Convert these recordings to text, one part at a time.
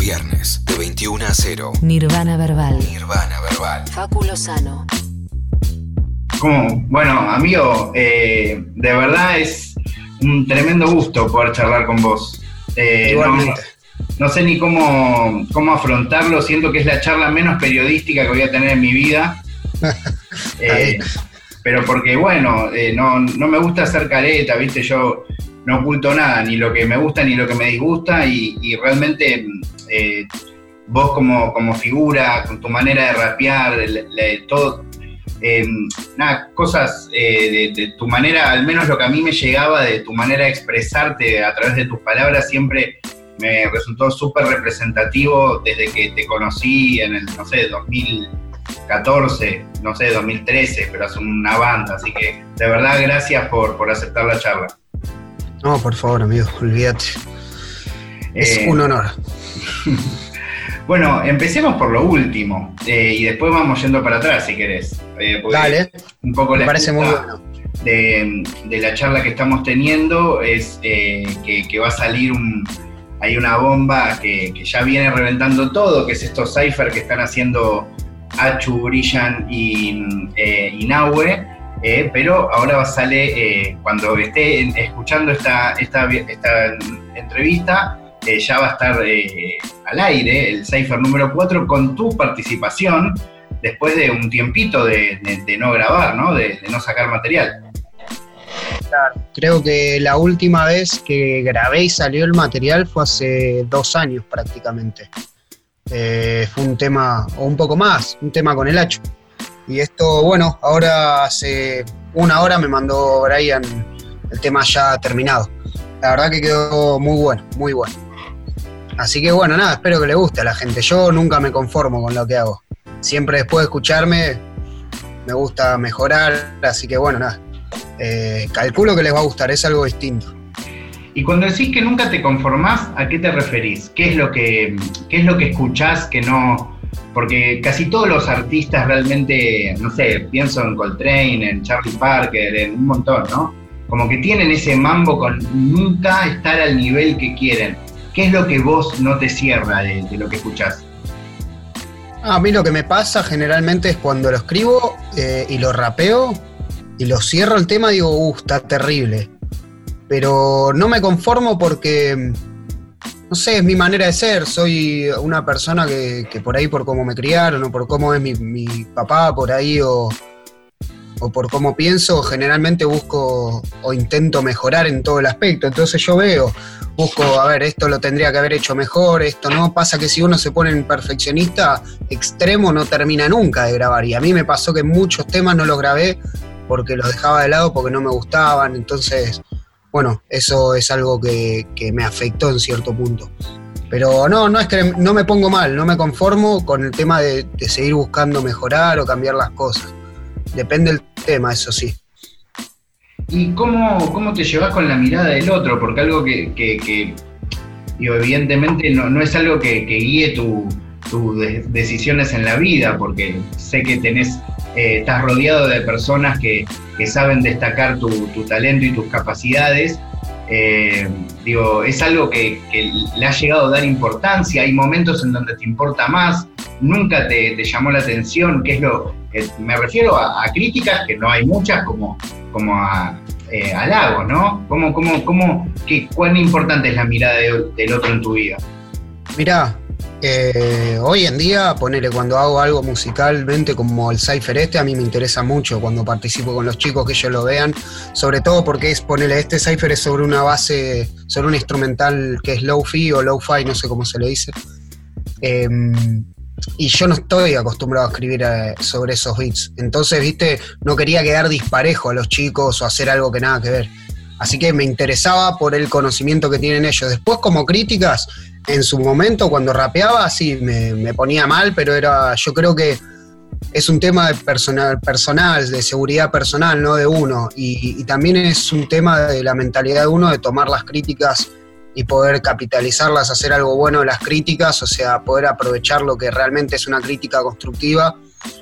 Viernes, de 21 a 0. Nirvana Verbal. Nirvana Verbal. Fáculo Sano. Como, bueno, amigo, eh, de verdad es un tremendo gusto poder charlar con vos. Eh, no, Igualmente. no sé ni cómo, cómo afrontarlo, siento que es la charla menos periodística que voy a tener en mi vida. Eh, pero porque, bueno, eh, no, no me gusta hacer careta, ¿viste? Yo no oculto nada, ni lo que me gusta ni lo que me disgusta, y, y realmente eh, vos como, como figura, con tu manera de rapear, todo, eh, nada, cosas eh, de, de tu manera, al menos lo que a mí me llegaba de tu manera de expresarte a través de tus palabras, siempre me resultó súper representativo desde que te conocí en el, no sé, 2014, no sé, 2013, pero hace una banda, así que de verdad gracias por, por aceptar la charla. No, por favor, amigo, olvídate. Es Eh, un honor. Bueno, empecemos por lo último eh, y después vamos yendo para atrás si querés. eh, Dale, Un poco me la parece muy bueno. de, de la charla que estamos teniendo es que, que va a salir un, hay una bomba que, que ya viene reventando todo, que es estos cipher que están haciendo Achu, Brillan y, eh, y Nahue, eh, pero ahora va, sale, eh, cuando esté escuchando esta, esta, esta entrevista, eh, ya va a estar eh, al aire el cipher número 4 con tu participación después de un tiempito de, de- de no grabar, ¿no? De, de no sacar material. Creo que la última vez que grabé y salió el material fue hace dos años prácticamente. Eh, fue un tema, o un poco más, un tema con el hacho. Y esto, bueno, ahora hace una hora me mandó Brian el tema ya terminado. La verdad que quedó muy bueno, muy bueno. Así que bueno, nada, espero que le guste a la gente. Yo nunca me conformo con lo que hago. Siempre después de escucharme me gusta mejorar, así que bueno, nada. Eh, calculo que les va a gustar, es algo distinto. Y cuando decís que nunca te conformás, ¿a qué te referís? ¿Qué es lo que, qué es lo que escuchás que no...? Porque casi todos los artistas realmente, no sé, pienso en Coltrane, en Charlie Parker, en un montón, ¿no? Como que tienen ese mambo con nunca estar al nivel que quieren. ¿Qué es lo que vos no te cierra de, lo que escuchás? A mí lo que me pasa generalmente es cuando lo escribo eh, y lo rapeo y lo cierro el tema, digo, uh, está terrible. Pero no me conformo porque, no sé, es mi manera de ser. Soy una persona que, que por ahí, por cómo me criaron o por cómo es mi, mi papá, por ahí, o, o por cómo pienso, generalmente busco o intento mejorar en todo el aspecto. Entonces yo veo, busco, a ver, esto lo tendría que haber hecho mejor, esto no. Pasa que si uno se pone en perfeccionista extremo no termina nunca de grabar. Y a mí me pasó que muchos temas no los grabé porque los dejaba de lado porque no me gustaban. Entonces, bueno, eso es algo que, que me afectó en cierto punto. Pero no, no es que no me pongo mal, no me conformo con el tema de, seguir buscando mejorar o cambiar las cosas. Depende del tema, eso sí. ¿Y cómo, cómo te llevas con la mirada del otro? Porque algo que, que- evidentemente no, no es algo que guíe tu- tus de- decisiones en la vida, porque sé que tenés, eh, estás rodeado de personas que, que saben destacar tu, tu talento y tus capacidades. Eh, digo, es algo que, que le ha llegado a dar importancia, hay momentos en donde te importa más, nunca te, llamó la atención, ¿qué es lo que me refiero a, críticas, que no hay muchas, como, como a eh, halagos, ¿no? ¿Cómo, cómo, cómo, qué, ¿Cuán importante es la mirada de- del otro en tu vida? Mirá, eh, hoy en día, ponele, cuando hago algo musicalmente como el Cypher este, a mí me interesa mucho cuando participo con los chicos que ellos lo vean, sobre todo porque es, ponele, este Cypher es sobre una base, sobre un instrumental que es low-fi o low-fi, no sé cómo se le dice. Em, y yo no estoy acostumbrado a escribir eh, sobre esos beats. Entonces, viste, no quería quedar disparejo a los chicos o hacer algo que nada que ver. Así que me interesaba por el conocimiento que tienen ellos. Después, como críticas, en su momento, cuando rapeaba, sí, me, ponía mal, pero era, yo creo que es un tema de personal, personal, de seguridad personal, no de uno. Y, y también es un tema de la mentalidad de uno de tomar las críticas y poder capitalizarlas, hacer algo bueno de las críticas, o sea, poder aprovechar lo que realmente es una crítica constructiva,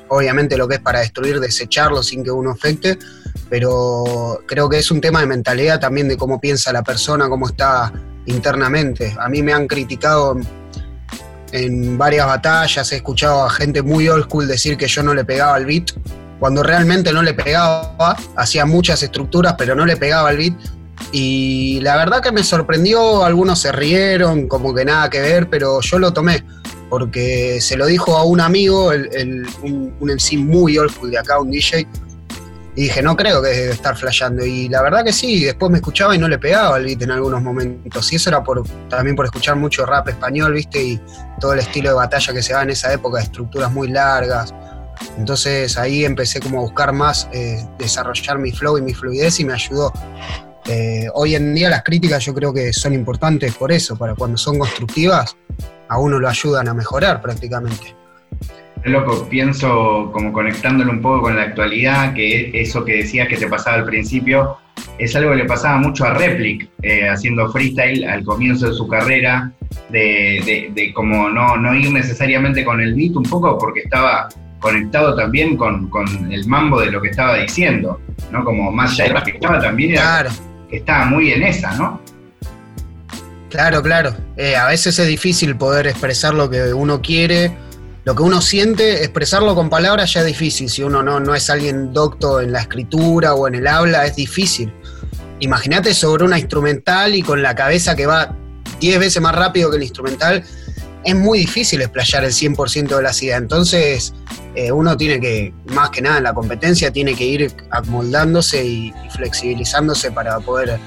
obviamente lo que es para destruir, desecharlo sin que uno afecte, pero creo que es un tema de mentalidad también de cómo piensa la persona, cómo está internamente. A mí me han criticado en varias batallas, he escuchado a gente muy old school decir que yo no le pegaba al beat, cuando realmente no le pegaba, hacía muchas estructuras, pero no le pegaba al beat. Y la verdad que me sorprendió, algunos se rieron, como que nada que ver, pero yo lo tomé, porque se lo dijo a un amigo, un, un MC muy old school de acá, un DJ, y dije, no creo que debe estar flasheando. Y la verdad que sí, después me escuchaba y no le pegaba al beat en algunos momentos. Y eso era por, también por escuchar mucho rap español, ¿viste? Y todo el estilo de batalla que se da en esa época, de estructuras muy largas. Entonces ahí empecé como a buscar más, eh, desarrollar mi flow y mi fluidez y me ayudó. Eh, hoy en día las críticas yo creo que son importantes por eso, para cuando son constructivas, a uno lo ayudan a mejorar prácticamente loco, pienso como conectándolo un poco con la actualidad, que eso que decías que te pasaba al principio, es algo que le pasaba mucho a Replic, eh, haciendo freestyle al comienzo de su carrera, de, como no, no, ir necesariamente con el beat un poco, porque estaba conectado también con, el mambo de lo que estaba diciendo, ¿no? Como más allá de que estaba también, claro. Que estaba muy en esa, ¿no? Claro, claro. Eh, a veces es difícil poder expresar lo que uno quiere lo que uno siente, expresarlo con palabras ya es difícil. Si uno no, no es alguien docto en la escritura o en el habla, es difícil. Imagínate sobre una instrumental y con la cabeza que va 10 veces más rápido que el instrumental, es muy difícil explayar el 100% de la ideas. Entonces, eh, uno tiene que, más que nada en la competencia, tiene que ir amoldándose y, y flexibilizándose para poder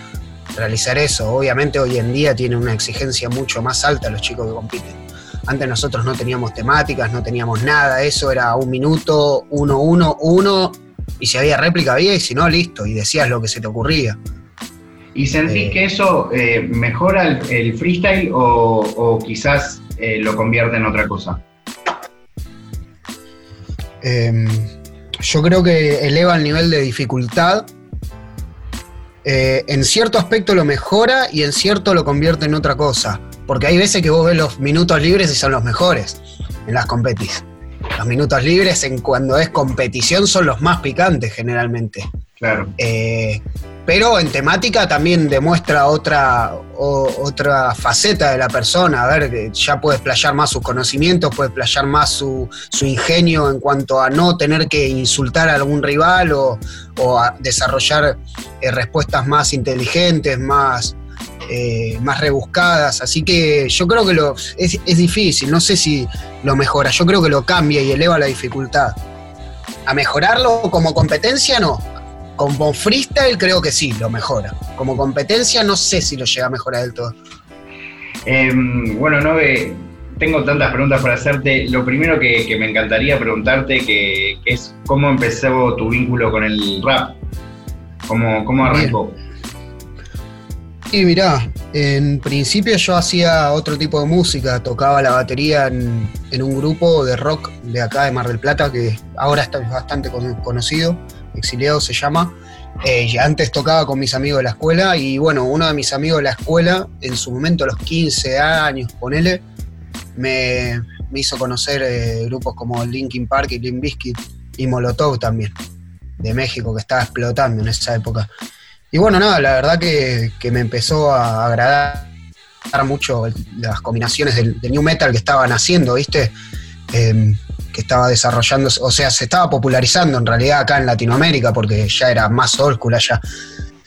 realizar eso. Obviamente hoy en día tiene una exigencia mucho más alta los chicos que compiten. Antes nosotros no teníamos temáticas, no teníamos nada, eso era un minuto, uno, uno, uno, y si había réplica había, y si no, listo, y decías lo que se te ocurría. ¿Y sentís eh, que eso eh, mejora el, freestyle o, quizás eh, lo convierte en otra cosa? Em, yo creo que eleva el nivel de dificultad. en cierto aspecto lo mejora y en cierto lo convierte en otra cosa. Porque hay veces que vos ves los minutos libres y son los mejores en las competis. Los minutos libres en cuando es competición son los más picantes generalmente. Claro. Eh, pero en temática también demuestra otra, otra faceta de la persona. A ver, ya puede explayar más sus conocimientos, puede explayar más su, ingenio en cuanto a no tener que insultar a algún rival o, a desarrollar eh, respuestas más inteligentes, más, eh, más rebuscadas. Así que yo creo que lo, es, difícil, no sé si lo mejora, yo creo que lo cambia y eleva la dificultad. A mejorarlo como competencia, no. Como freestyle creo que sí, lo mejora. Como competencia no sé si lo llega a mejorar del todo. Em, bueno, no tengo tantas preguntas para hacerte. Lo primero que, me encantaría preguntarte que, es cómo empezó tu vínculo con el rap. ¿Cómo, cómo arrancó? Y mirá, en principio yo hacía otro tipo de música, tocaba la batería en, un grupo de rock de acá de Mar del Plata, que ahora está bastante conocido, Exiliado se llama. Eh, antes tocaba con mis amigos de la escuela y bueno, uno de mis amigos de la escuela, en su momento a los 15 años, ponele, me, hizo conocer eh, grupos como Linkin Park y Limp Bizkit y Molotov también, de México, que estaba explotando en esa época. Y bueno, nada, la verdad que, me empezó a agradar mucho las combinaciones del, new metal que estaban haciendo, ¿viste? Em, que estaba desarrollando, o sea, se estaba popularizando en realidad acá en Latinoamérica porque ya era más old allá.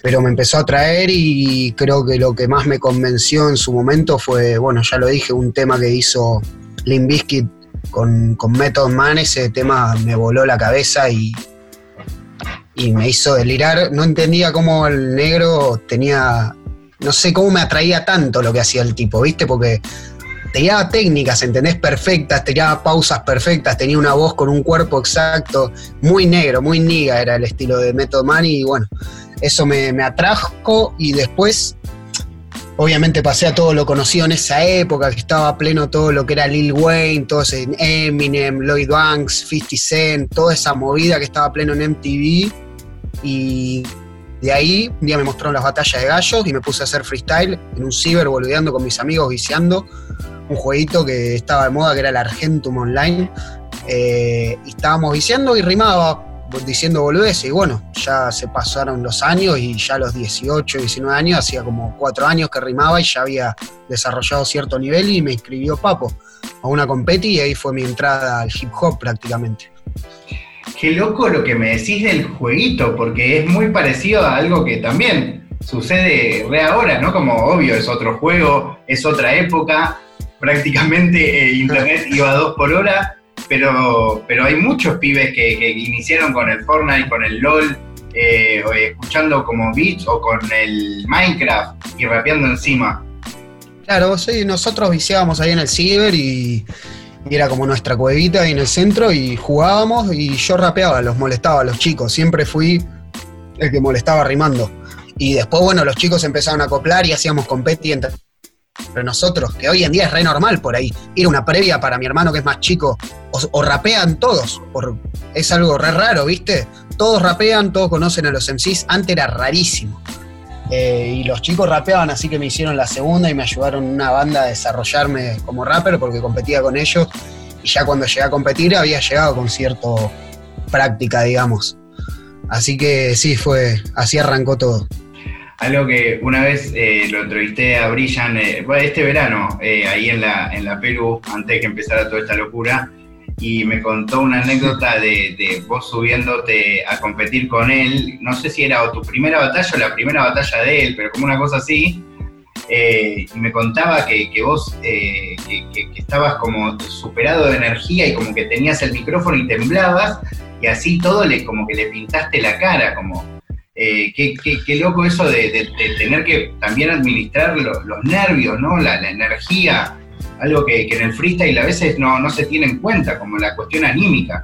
Pero me empezó a atraer y creo que lo que más me convenció en su momento fue, bueno, ya lo dije, un tema que hizo Limp Bizkit con, con Method Man, ese tema me voló la cabeza y, y me hizo delirar. No entendía cómo el negro tenía, no sé cómo me atraía tanto lo que hacía el tipo, ¿viste? Porque tenía técnicas, ¿entendés? Perfectas, tenía pausas perfectas, tenía una voz con un cuerpo exacto, muy negro, muy niga era el estilo de Method Man y bueno, eso me, me atrajo y después obviamente pasé a todo lo conocido en esa época, que estaba pleno todo lo que era Lil Wayne, todo ese Eminem, Lloyd Banks, 50 Cent, toda esa movida que estaba pleno en MTV y de ahí un día me mostraron las batallas de gallos y me puse a hacer freestyle en un ciber, boludeando con mis amigos, viciando. Un jueguito que estaba de moda, que era el Argentum Online. Eh, y estábamos viciando y rimaba diciendo boludeces. Y bueno, ya se pasaron los años y ya a los 18, 19 años, hacía como 4 años que rimaba y ya había desarrollado cierto nivel y me inscribió Papo a una competi y ahí fue mi entrada al hip hop prácticamente. Qué loco lo que me decís del jueguito, porque es muy parecido a algo que también sucede re ahora, ¿no? Como obvio, es otro juego, es otra época, prácticamente eh, Internet iba a dos por hora, pero, pero hay muchos pibes que, iniciaron con el Fortnite, con el LOL, eh, escuchando como beats o con el Minecraft y rapeando encima. Claro, sí, nosotros viciábamos ahí en el ciber y, era como nuestra cuevita ahí en el centro y jugábamos y yo rapeaba, los molestaba a los chicos, siempre fui el que molestaba rimando. Y después, bueno, los chicos empezaron a acoplar y hacíamos competi entre nosotros, que hoy en día es re normal por ahí. Ir a una previa para mi hermano que es más chico, o, rapean todos, es algo re raro, ¿viste? Todos rapean, todos conocen a los MCs, antes era rarísimo. Eh, y los chicos rapeaban, así que me hicieron la segunda y me ayudaron una banda a desarrollarme como rapper porque competía con ellos. Y ya cuando llegué a competir había llegado con cierto práctica, digamos. Así que sí, fue, así arrancó todo. Algo que una vez eh, lo entrevisté a Brillan, eh, este verano, ahí en la, en la Perú, antes de que empezara toda esta locura, y me contó una anécdota de, vos subiéndote a competir con él. No sé si era tu primera batalla o la primera batalla de él, pero como una cosa así. Eh, y me contaba que, vos eh, que, estabas como superado de energía y como que tenías el micrófono y temblabas y así todo le como que le pintaste la cara, como eh, qué, loco eso de, tener que también administrar los nervios, ¿no? La, energía algo que, en el freestyle a veces no, se tiene en cuenta, como la cuestión anímica.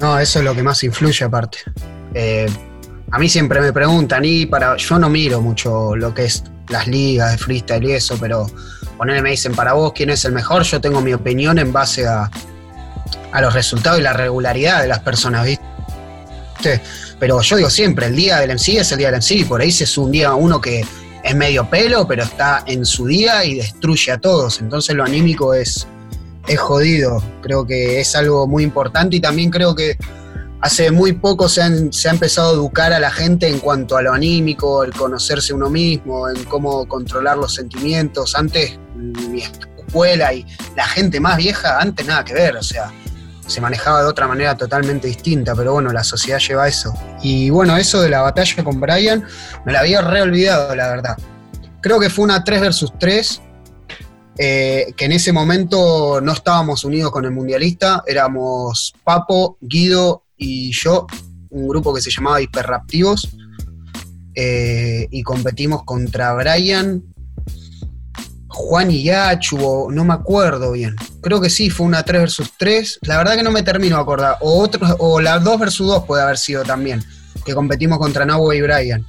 No, eso es lo que más influye aparte. Eh, a mí siempre me preguntan, y para, yo no miro mucho lo que es las ligas de freestyle y eso, pero ponerme me dicen, para vos, ¿quién es el mejor? Yo tengo mi opinión en base a, a los resultados y la regularidad de las personas, ¿viste? Pero yo digo siempre, el día del MC es el día del MC, por ahí se es un día uno que es medio pelo, pero está en su día y destruye a todos. Entonces lo anímico es, es jodido. Creo que es algo muy importante y también creo que hace muy poco se, se, ha empezado a educar a la gente en cuanto a lo anímico, el conocerse uno mismo, en cómo controlar los sentimientos. Antes mi escuela y la gente más vieja, antes nada que ver, o sea, se manejaba de otra manera totalmente distinta, pero bueno, la sociedad lleva eso. Y bueno, eso de la batalla con Brian, me la había reolvidado, la verdad. Creo que fue una 3 versus 3, eh, que en ese momento no estábamos unidos con el mundialista, éramos Papo, Guido y yo, un grupo que se llamaba Hiperraptivos, eh, y competimos contra Brian, Juan y Yachu, no me acuerdo bien. Creo que sí, fue una 3 versus 3. La verdad que no me termino de acordar. O, otros, o la 2 versus 2 puede haber sido también, que competimos contra Nahue y Brian.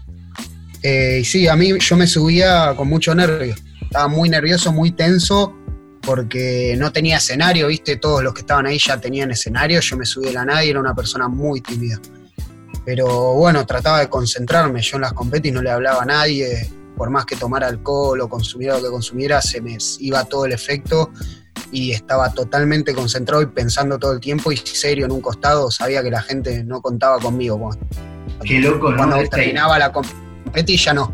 Eh, y sí, a mí yo me subía con mucho nervio. Estaba muy nervioso, muy tenso, porque no tenía escenario, ¿viste? Todos los que estaban ahí ya tenían escenario. Yo me subí de la nada y era una persona muy tímida. Pero bueno, trataba de concentrarme. Yo en las competis no le hablaba a nadie por más que tomara alcohol o consumiera lo que consumiera, se me iba todo el efecto y estaba totalmente concentrado y pensando todo el tiempo y serio en un costado, sabía que la gente no contaba conmigo. Qué loco, ¿no? Cuando terminaba la competición ya no,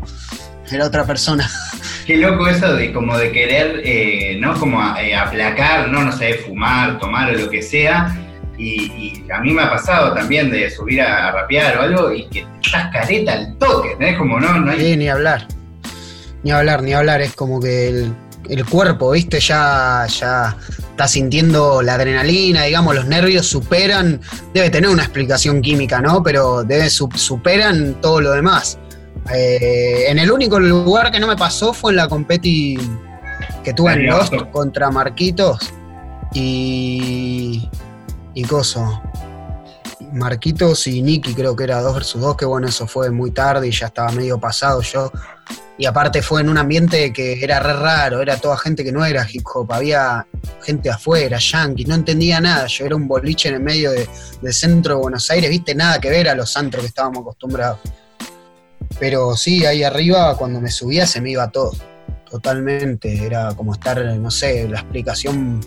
era otra persona. Qué loco eso de como de querer, eh, ¿no? Como eh, aplacar, ¿no? No sé, fumar, tomar o lo que sea. Y, a mí me ha pasado también de subir a, rapear o algo y que estás careta al toque, ¿no? Como no, no hay... ni hablar. Ni hablar, ni hablar, es como que el, cuerpo, ¿viste? Ya, ya está sintiendo la adrenalina, digamos, los nervios superan, debe tener una explicación química, ¿no? Pero debe, superan todo lo demás. Eh, en el único lugar que no me pasó fue en la competi que tuve en Lost contra Marquitos y. y Coso. Marquitos y Nicky creo que era 2 versus 2, que bueno, eso fue muy tarde y ya estaba medio pasado yo. Y aparte fue en un ambiente que era re raro, era toda gente que no era hip hop, había gente afuera, yankees, no entendía nada. Yo era un boliche en el medio del centro de Buenos Aires, viste, nada que ver a los antros que estábamos acostumbrados. Pero sí, ahí arriba cuando me subía se me iba todo, totalmente. Era como estar, no sé, la explicación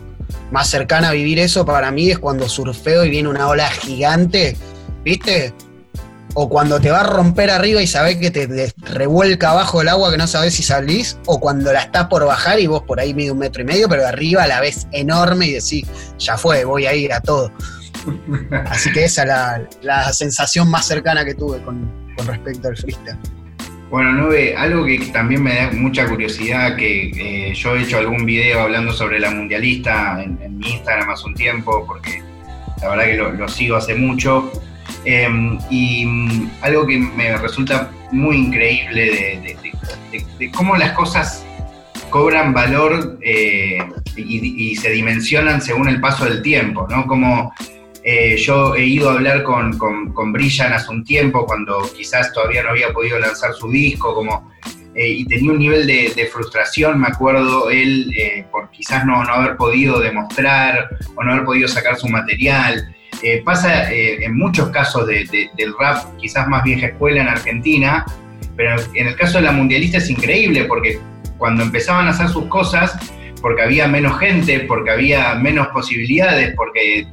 más cercana a vivir eso para mí es cuando surfeo y viene una ola gigante, ¿viste? O cuando te va a romper arriba y sabés que te, te revuelca abajo del agua que no sabés si salís, o cuando la estás por bajar y vos por ahí mide un metro y medio, pero de arriba la ves enorme y decís, ya fue, voy a ir a todo. Así que esa es la, la sensación más cercana que tuve con, con respecto al freestyle. Bueno, Nube, algo que también me da mucha curiosidad, que eh, yo he hecho algún video hablando sobre la mundialista en, en mi Instagram hace un tiempo, porque la verdad que lo, lo sigo hace mucho, eh, y mm, algo que me resulta muy increíble de, cómo las cosas cobran valor eh, y, se dimensionan según el paso del tiempo, ¿no? Como eh, yo he ido a hablar con, con, Brillan hace un tiempo, cuando quizás todavía no había podido lanzar su disco, como, eh, y tenía un nivel de, de frustración, me acuerdo, él, por quizás no, no haber podido demostrar o no haber podido sacar su material. Eh, pasa eh, en muchos casos de- de- del rap, quizás más vieja escuela en Argentina, pero en el caso de la mundialista es increíble porque cuando empezaban a hacer sus cosas, porque había menos gente, porque había menos posibilidades, porque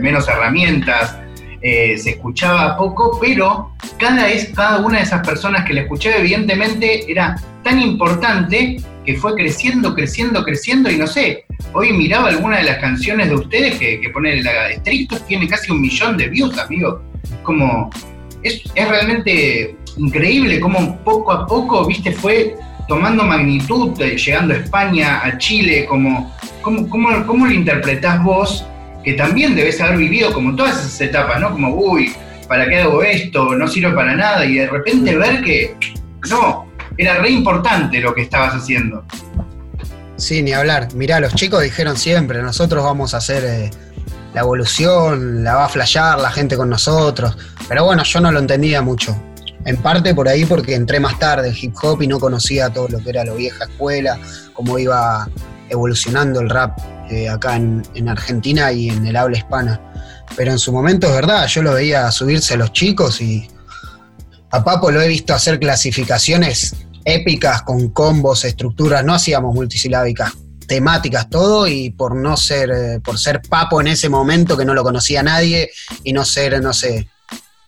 menos herramientas, eh, se escuchaba poco, pero cada, cada una de esas personas que le escuchaba evidentemente era tan importante que fue creciendo, creciendo, creciendo y no sé, hoy miraba alguna de las canciones de ustedes que, que pone la Estrictos, tiene casi un millón de views, amigo. Como, es, es realmente increíble cómo poco a poco, viste, fue tomando magnitud, eh, llegando a España, a Chile, como, ¿cómo, cómo, cómo lo interpretás vos? Que también debes haber vivido como todas esas etapas, ¿no? Como, uy, ¿para qué hago esto? No sirve para nada. Y de repente ver que, no, era re importante lo que estabas haciendo. Sí, ni hablar. Mirá, los chicos dijeron siempre, nosotros vamos a hacer eh, la evolución, la va a flashear la gente con nosotros. Pero bueno, yo no lo entendía mucho. En parte por ahí porque entré más tarde en hip hop y no conocía todo lo que era la vieja escuela, cómo iba evolucionando el rap eh, acá en, en Argentina y en el habla hispana. Pero en su momento es verdad, yo lo veía subirse a los chicos y a Papo lo he visto hacer clasificaciones épicas con combos, estructuras, no hacíamos multisilábicas, temáticas, todo, y por no ser, eh, por ser Papo en ese momento que no lo conocía nadie y no ser, no sé,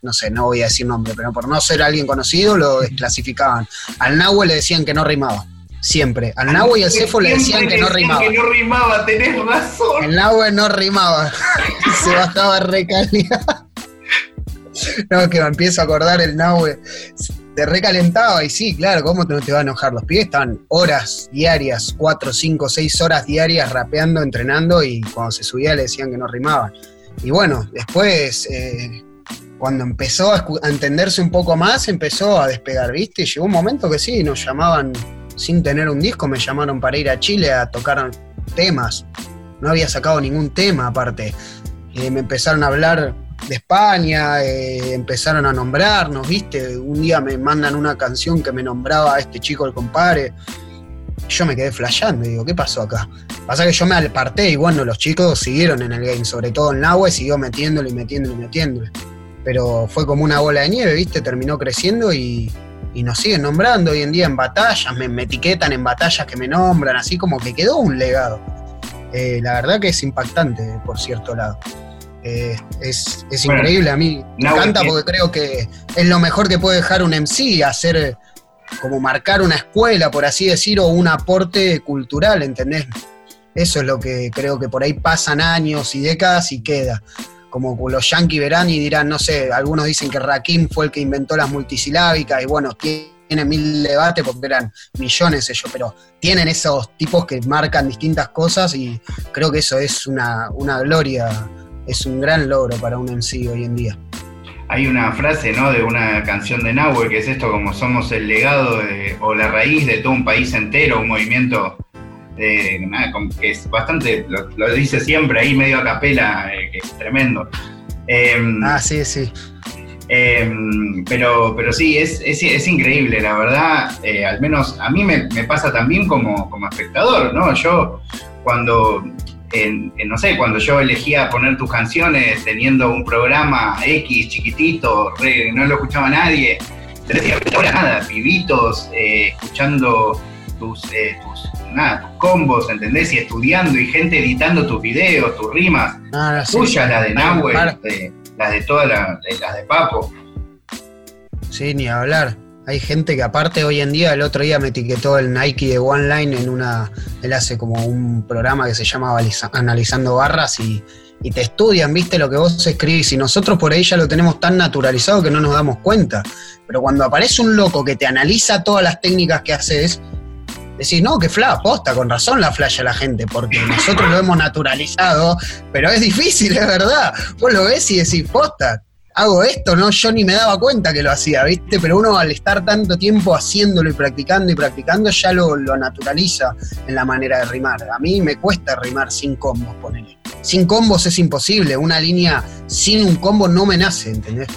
no sé, no voy a decir nombre, pero por no ser alguien conocido lo desclasificaban. Al Nahue le decían que no rimaba, siempre. Al Nahue y al Cefo le decían que no rimaba. Que no rimaba, tenés razón. El Nahue no rimaba, se bajaba recalidad. No, que me empiezo a acordar el Nahue. Te recalentaba y sí, claro, ¿cómo te, no te va a enojar? Los pibes estaban horas diarias, cuatro, cinco, seis horas diarias rapeando, entrenando y cuando se subía le decían que no rimaban. Y bueno, después, eh, cuando empezó a entenderse un poco más, empezó a despegar, ¿viste? Y llegó un momento que sí, nos llamaban, sin tener un disco, me llamaron para ir a Chile a tocar temas. No había sacado ningún tema aparte. Eh, me empezaron a hablar de España, eh, empezaron a nombrarnos, ¿viste? Un día me mandan una canción que me nombraba a este chico el compadre. Yo me quedé flasheando y digo, ¿qué pasó acá? Pasa que yo me aparté y bueno, los chicos siguieron en el game, sobre todo el Nahue siguió metiéndole y metiéndole y metiéndole. Pero fue como una bola de nieve, ¿viste? Terminó creciendo y, y nos siguen nombrando hoy en día en batallas, me, me etiquetan en batallas que me nombran, así como que quedó un legado. Eh, la verdad que es impactante por cierto lado. Eh, es es Bueno, increíble, a mí me encanta porque creo que es lo mejor que puede dejar un MC, hacer eh, como marcar una escuela, por así decir, o un aporte cultural, ¿entendés? Eso es lo que creo que por ahí pasan años y décadas y queda. Como los yankees verán y dirán, no sé, algunos dicen que Rakim fue el que inventó las multisilábicas y bueno, tiene mil debates porque eran millones ellos, pero tienen esos tipos que marcan distintas cosas y creo que eso es una, una gloria, es un gran logro para un MC hoy en día. Hay una frase, ¿no? De una canción de Nahue que es esto como somos el legado de- o la raíz de todo un país entero, un movimiento nada, que es bastante, lo, lo dice siempre ahí medio a capela, eh, que es tremendo. Em, Ah, sí, sí. Em, pero, pero sí, es, es, es increíble, la verdad. eh, al menos a mí me, me pasa también como, como espectador, ¿no? Yo cuando, en- en, no sé, cuando yo elegía poner tus canciones teniendo un programa X chiquitito, re- no lo escuchaba nadie, tres días ahora nada, pibitos, eh, escuchando tus, eh, tus, nada, tus combos, ¿entendés? Y estudiando y gente editando tus videos, tus rimas no, sí. tuyas, la de Nahue, eh, las de todas la- las de Papo. Sí, ni hablar. Hay gente que aparte hoy en día, el otro día me etiquetó el Nike de One Line en una, él hace como un programa que se llama Analizando Barras y, y te estudian, viste lo que vos escribís y nosotros por ahí ya lo tenemos tan naturalizado que no nos damos cuenta. Pero cuando aparece un loco que te analiza todas las técnicas que haces, decís, no, que fla, posta, con razón la flasha la gente, porque nosotros lo hemos naturalizado, pero es difícil, es verdad. Vos lo ves y decís, posta, hago esto, ¿no? Yo ni me daba cuenta que lo hacía, ¿viste? Pero uno al estar tanto tiempo haciéndolo y practicando y practicando ya lo, naturaliza en la manera de rimar. A mí me cuesta rimar sin combos, ponele. Sin combos es imposible, una línea sin un combo no me nace, ¿entendés?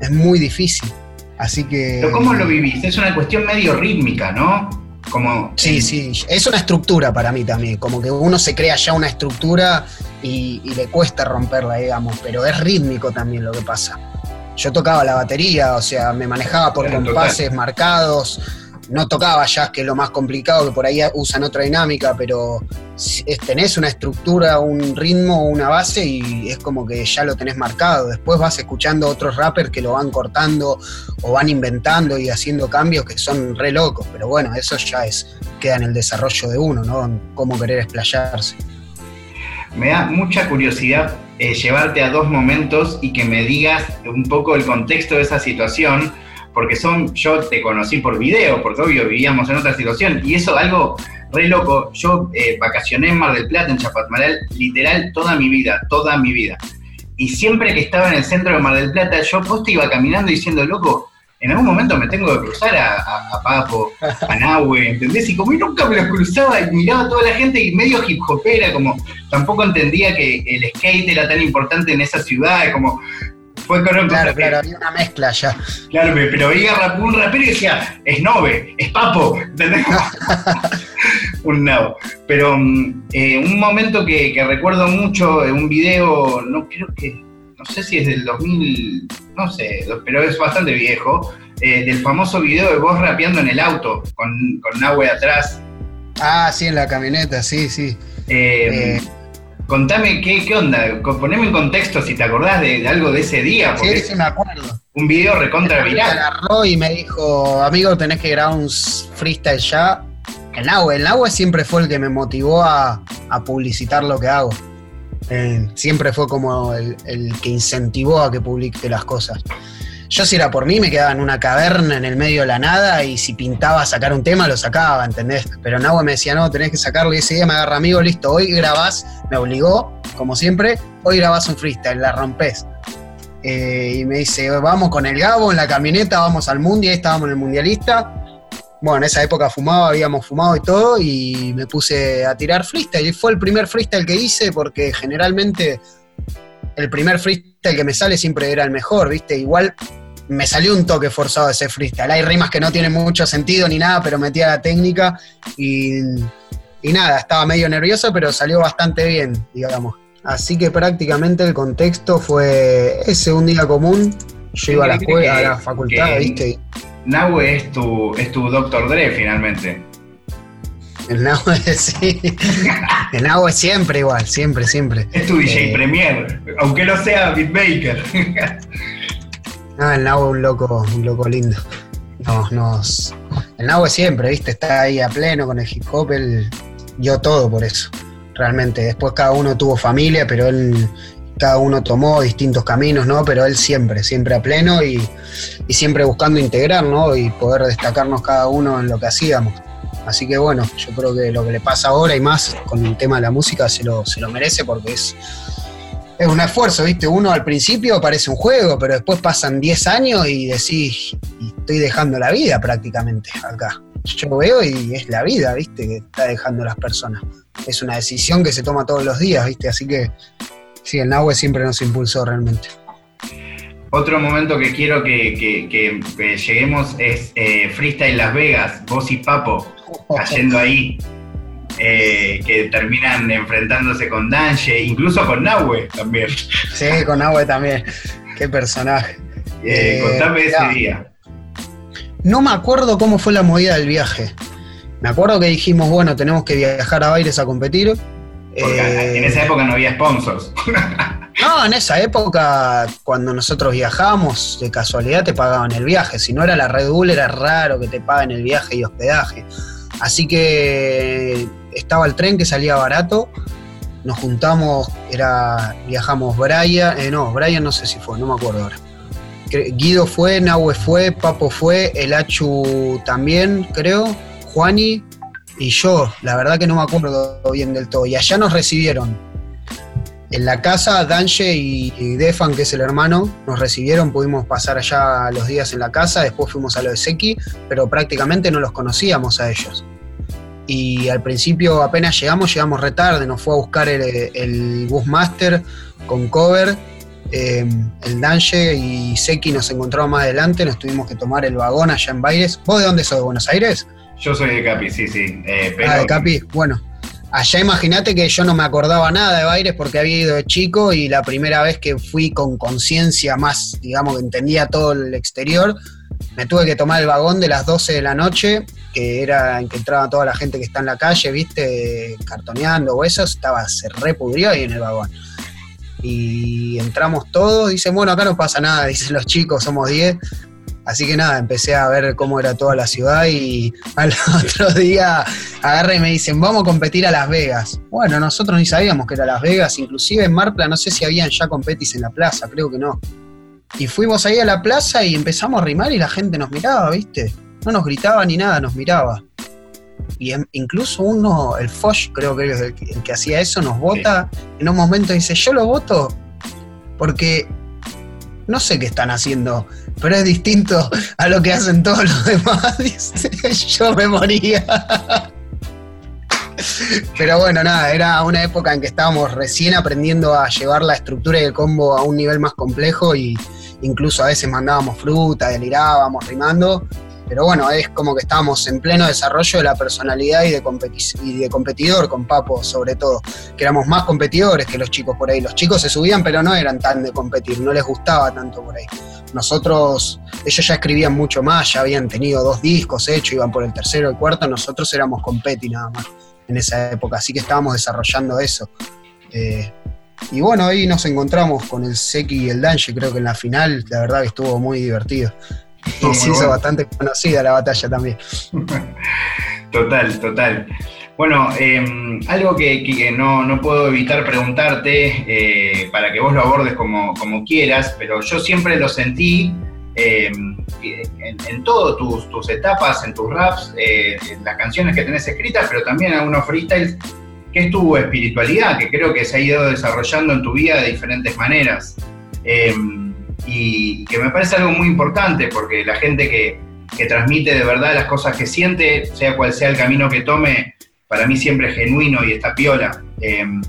Es muy difícil. Así que... Pero ¿cómo lo vivís? Es una cuestión medio rítmica, ¿no? Como, sí, sí, es una estructura para mí también, como que uno se crea ya una estructura y, le cuesta romperla, digamos, pero es rítmico también lo que pasa. Yo tocaba la batería, o sea, me manejaba por compases marcados, no tocaba jazz, que es lo más complicado, que por ahí usan otra dinámica, pero tenés una estructura, un ritmo, una base y es como que ya lo tenés marcado. Después vas escuchando otros rappers que lo van cortando o van inventando y haciendo cambios que son re locos, pero bueno, eso ya es, queda en el desarrollo de uno, ¿no? cómo querer explayarse. Me da mucha curiosidad eh, llevarte a dos momentos y que me digas un poco el contexto de esa situación porque son, yo te conocí por video, porque obvio vivíamos en otra situación, y eso algo re loco. Yo eh, vacacioné en Mar del Plata, en Chapatmaral, literal toda mi vida, toda mi vida. Y siempre que estaba en el centro de Mar del Plata, yo poste iba caminando diciendo, loco, en algún momento me tengo que cruzar a, Papo, a Nahue, ¿entendés? Y como yo nunca me los cruzaba y miraba a toda la gente y medio hip hopera, como tampoco entendía que el skate era tan importante en esa ciudad, como fue Claro, claro, había una mezcla ya. Claro, pero veía un rapero y decía, es Nove, es Papo, ¿entendés? un no. Pero mm, eh, un momento que, recuerdo mucho, un video, no creo que, sé si es del 2000, no sé, pero es bastante viejo, eh, del famoso video de vos rapeando en el auto, con, con Nahue atrás. Ah, sí, en la camioneta, sí, sí. Eh, Contame qué, qué onda, poneme en contexto si te acordás de, algo de ese día. sí, sí, me acuerdo. Un video recontra viral. Me agarró y me dijo, amigo, tenés que grabar un freestyle ya. El agua, el agua siempre fue el que me motivó a, publicitar lo que hago. Eh, siempre fue como el, que incentivó a que publique las cosas. Yo si era por mí me quedaba en una caverna en el medio de la nada y si pintaba sacar un tema lo sacaba, ¿entendés? Pero Nahue me decía, no, tenés que sacarlo y ese día me agarra amigo, listo, hoy grabás, me obligó, como siempre, hoy grabás un freestyle, la rompes. Eh, y me dice, vamos con el Gabo en la camioneta, vamos al Mundial, estábamos en el Mundialista. Bueno, en esa época fumaba, habíamos fumado y todo, y me puse a tirar freestyle. Y fue el primer freestyle que hice porque generalmente el primer freestyle que me sale siempre era el mejor, ¿viste? Igual me salió un toque forzado ese freestyle. Hay rimas que no tienen mucho sentido ni nada, pero metía la técnica y, y nada, estaba medio nervioso, pero salió bastante bien, digamos. Así que prácticamente el contexto fue ese un día común. Yo iba a la escuela, a la facultad, ¿viste? Nahue es tu, es tu Doctor Dre finalmente. El Nahue, sí. El Nahue siempre igual, siempre, siempre. Es tu DJ eh, Premier, aunque no sea beatmaker. no, el Nahue es un loco, un loco lindo. Nos, nos, el Nahue siempre, viste, está ahí a pleno con el hip hop, él dio todo por eso, realmente. Después cada uno tuvo familia, pero él, cada uno tomó distintos caminos, ¿no? Pero él siempre, siempre a pleno y, siempre buscando integrar, ¿no? Y poder destacarnos cada uno en lo que hacíamos. Así que bueno, yo creo que lo que le pasa ahora y más con el tema de la música se lo, se lo merece porque es, es un esfuerzo, ¿viste? Uno al principio parece un juego, pero después pasan 10 años y decís, estoy dejando la vida prácticamente acá. Yo veo y es la vida, ¿viste? Que está dejando las personas. Es una decisión que se toma todos los días, ¿viste? Así que sí, el Nahue siempre nos impulsó realmente. Otro momento que quiero que, lleguemos es eh, Freestyle Las Vegas, vos y Papo cayendo ahí, eh, que terminan enfrentándose con Danje, incluso con Nahue también. Sí, con Nahue también. Qué personaje. Eh, contame ese día. No me acuerdo cómo fue la movida del viaje. Me acuerdo que dijimos, bueno, tenemos que viajar a Baires a competir. Porque en esa época no había sponsors. No, en esa época, cuando nosotros viajábamos, de casualidad te pagaban el viaje. Si no era la Red Bull, era raro que te paguen el viaje y hospedaje. Así que estaba el tren que salía barato. Nos juntamos, era, viajamos Brian, eh, no, Brian no sé si fue, no me acuerdo ahora. Guido fue, Nahue fue, Papo fue, el Achu también, creo, Juani y yo. La verdad que no me acuerdo bien del todo. Y allá nos recibieron. En la casa, Danche y, Defan, que es el hermano, nos recibieron, pudimos pasar allá los días en la casa, después fuimos a lo de Seki, pero prácticamente no los conocíamos a ellos. Y al principio apenas llegamos, llegamos retarde, nos fue a buscar el, el Busmaster con cover Em, el Danche y Seki nos encontramos más adelante, nos tuvimos que tomar el vagón allá en Baires. ¿Vos de dónde sos? ¿De Buenos Aires? Yo soy de Capi, sí, sí. Eh, ah, de Capi, bueno. Allá imagínate que yo no me acordaba nada de Baires porque había ido de chico y la primera vez que fui con conciencia más, digamos, que entendía todo el exterior, me tuve que tomar el vagón de las 12 de la noche, que era en que entraba toda la gente que está en la calle, viste, cartoneando o eso, estaba, se repudrió ahí en el vagón y entramos todos, dicen, bueno, acá no pasa nada, dicen los chicos, somos 10. Así que nada, empecé a ver cómo era toda la ciudad y al otro día agarré y me dicen, vamos a competir a Las Vegas. Bueno, nosotros ni sabíamos que era Las Vegas, inclusive en Marpla no sé si habían ya competis en la plaza, creo que no. Y fuimos ahí a la plaza y empezamos a rimar y la gente nos miraba, ¿viste? No nos gritaba ni nada, nos miraba y incluso uno, el Foch, creo que es el que, hacía eso, nos vota. En un momento dice: Yo lo voto porque no sé qué están haciendo, pero es distinto a lo que hacen todos los demás. Dice, yo me moría. Pero bueno, nada, era una época en que estábamos recién aprendiendo a llevar la estructura y el combo a un nivel más complejo y incluso a veces mandábamos fruta, delirábamos, rimando pero bueno, es como que estábamos en pleno desarrollo de la personalidad y de, y de competidor con Papo, sobre todo, que éramos más competidores que los chicos por ahí. Los chicos se subían, pero no eran tan de competir, no les gustaba tanto por ahí. Nosotros, ellos ya escribían mucho más, ya habían tenido dos discos hechos, iban por el tercero, el cuarto, nosotros éramos competi nada más en esa época, así que estábamos desarrollando eso. Eh, y bueno, ahí nos encontramos con el Seki y el Danche, creo que en la final, la verdad que estuvo muy divertido. Y se hizo bastante conocida la batalla también. Total, total. Bueno, em, algo que, no, puedo evitar preguntarte eh, para que vos lo abordes como, quieras, pero yo siempre lo sentí em, en, todas tus, etapas, en tus raps, eh, en las canciones que tenés escritas, pero también en algunos freestyles, que es tu espiritualidad, que creo que se ha ido desarrollando en tu vida de diferentes maneras. Em, y que me parece algo muy importante porque la gente que, transmite de verdad las cosas que siente, sea cual sea el camino que tome, para mí siempre es genuino y está piola. Em,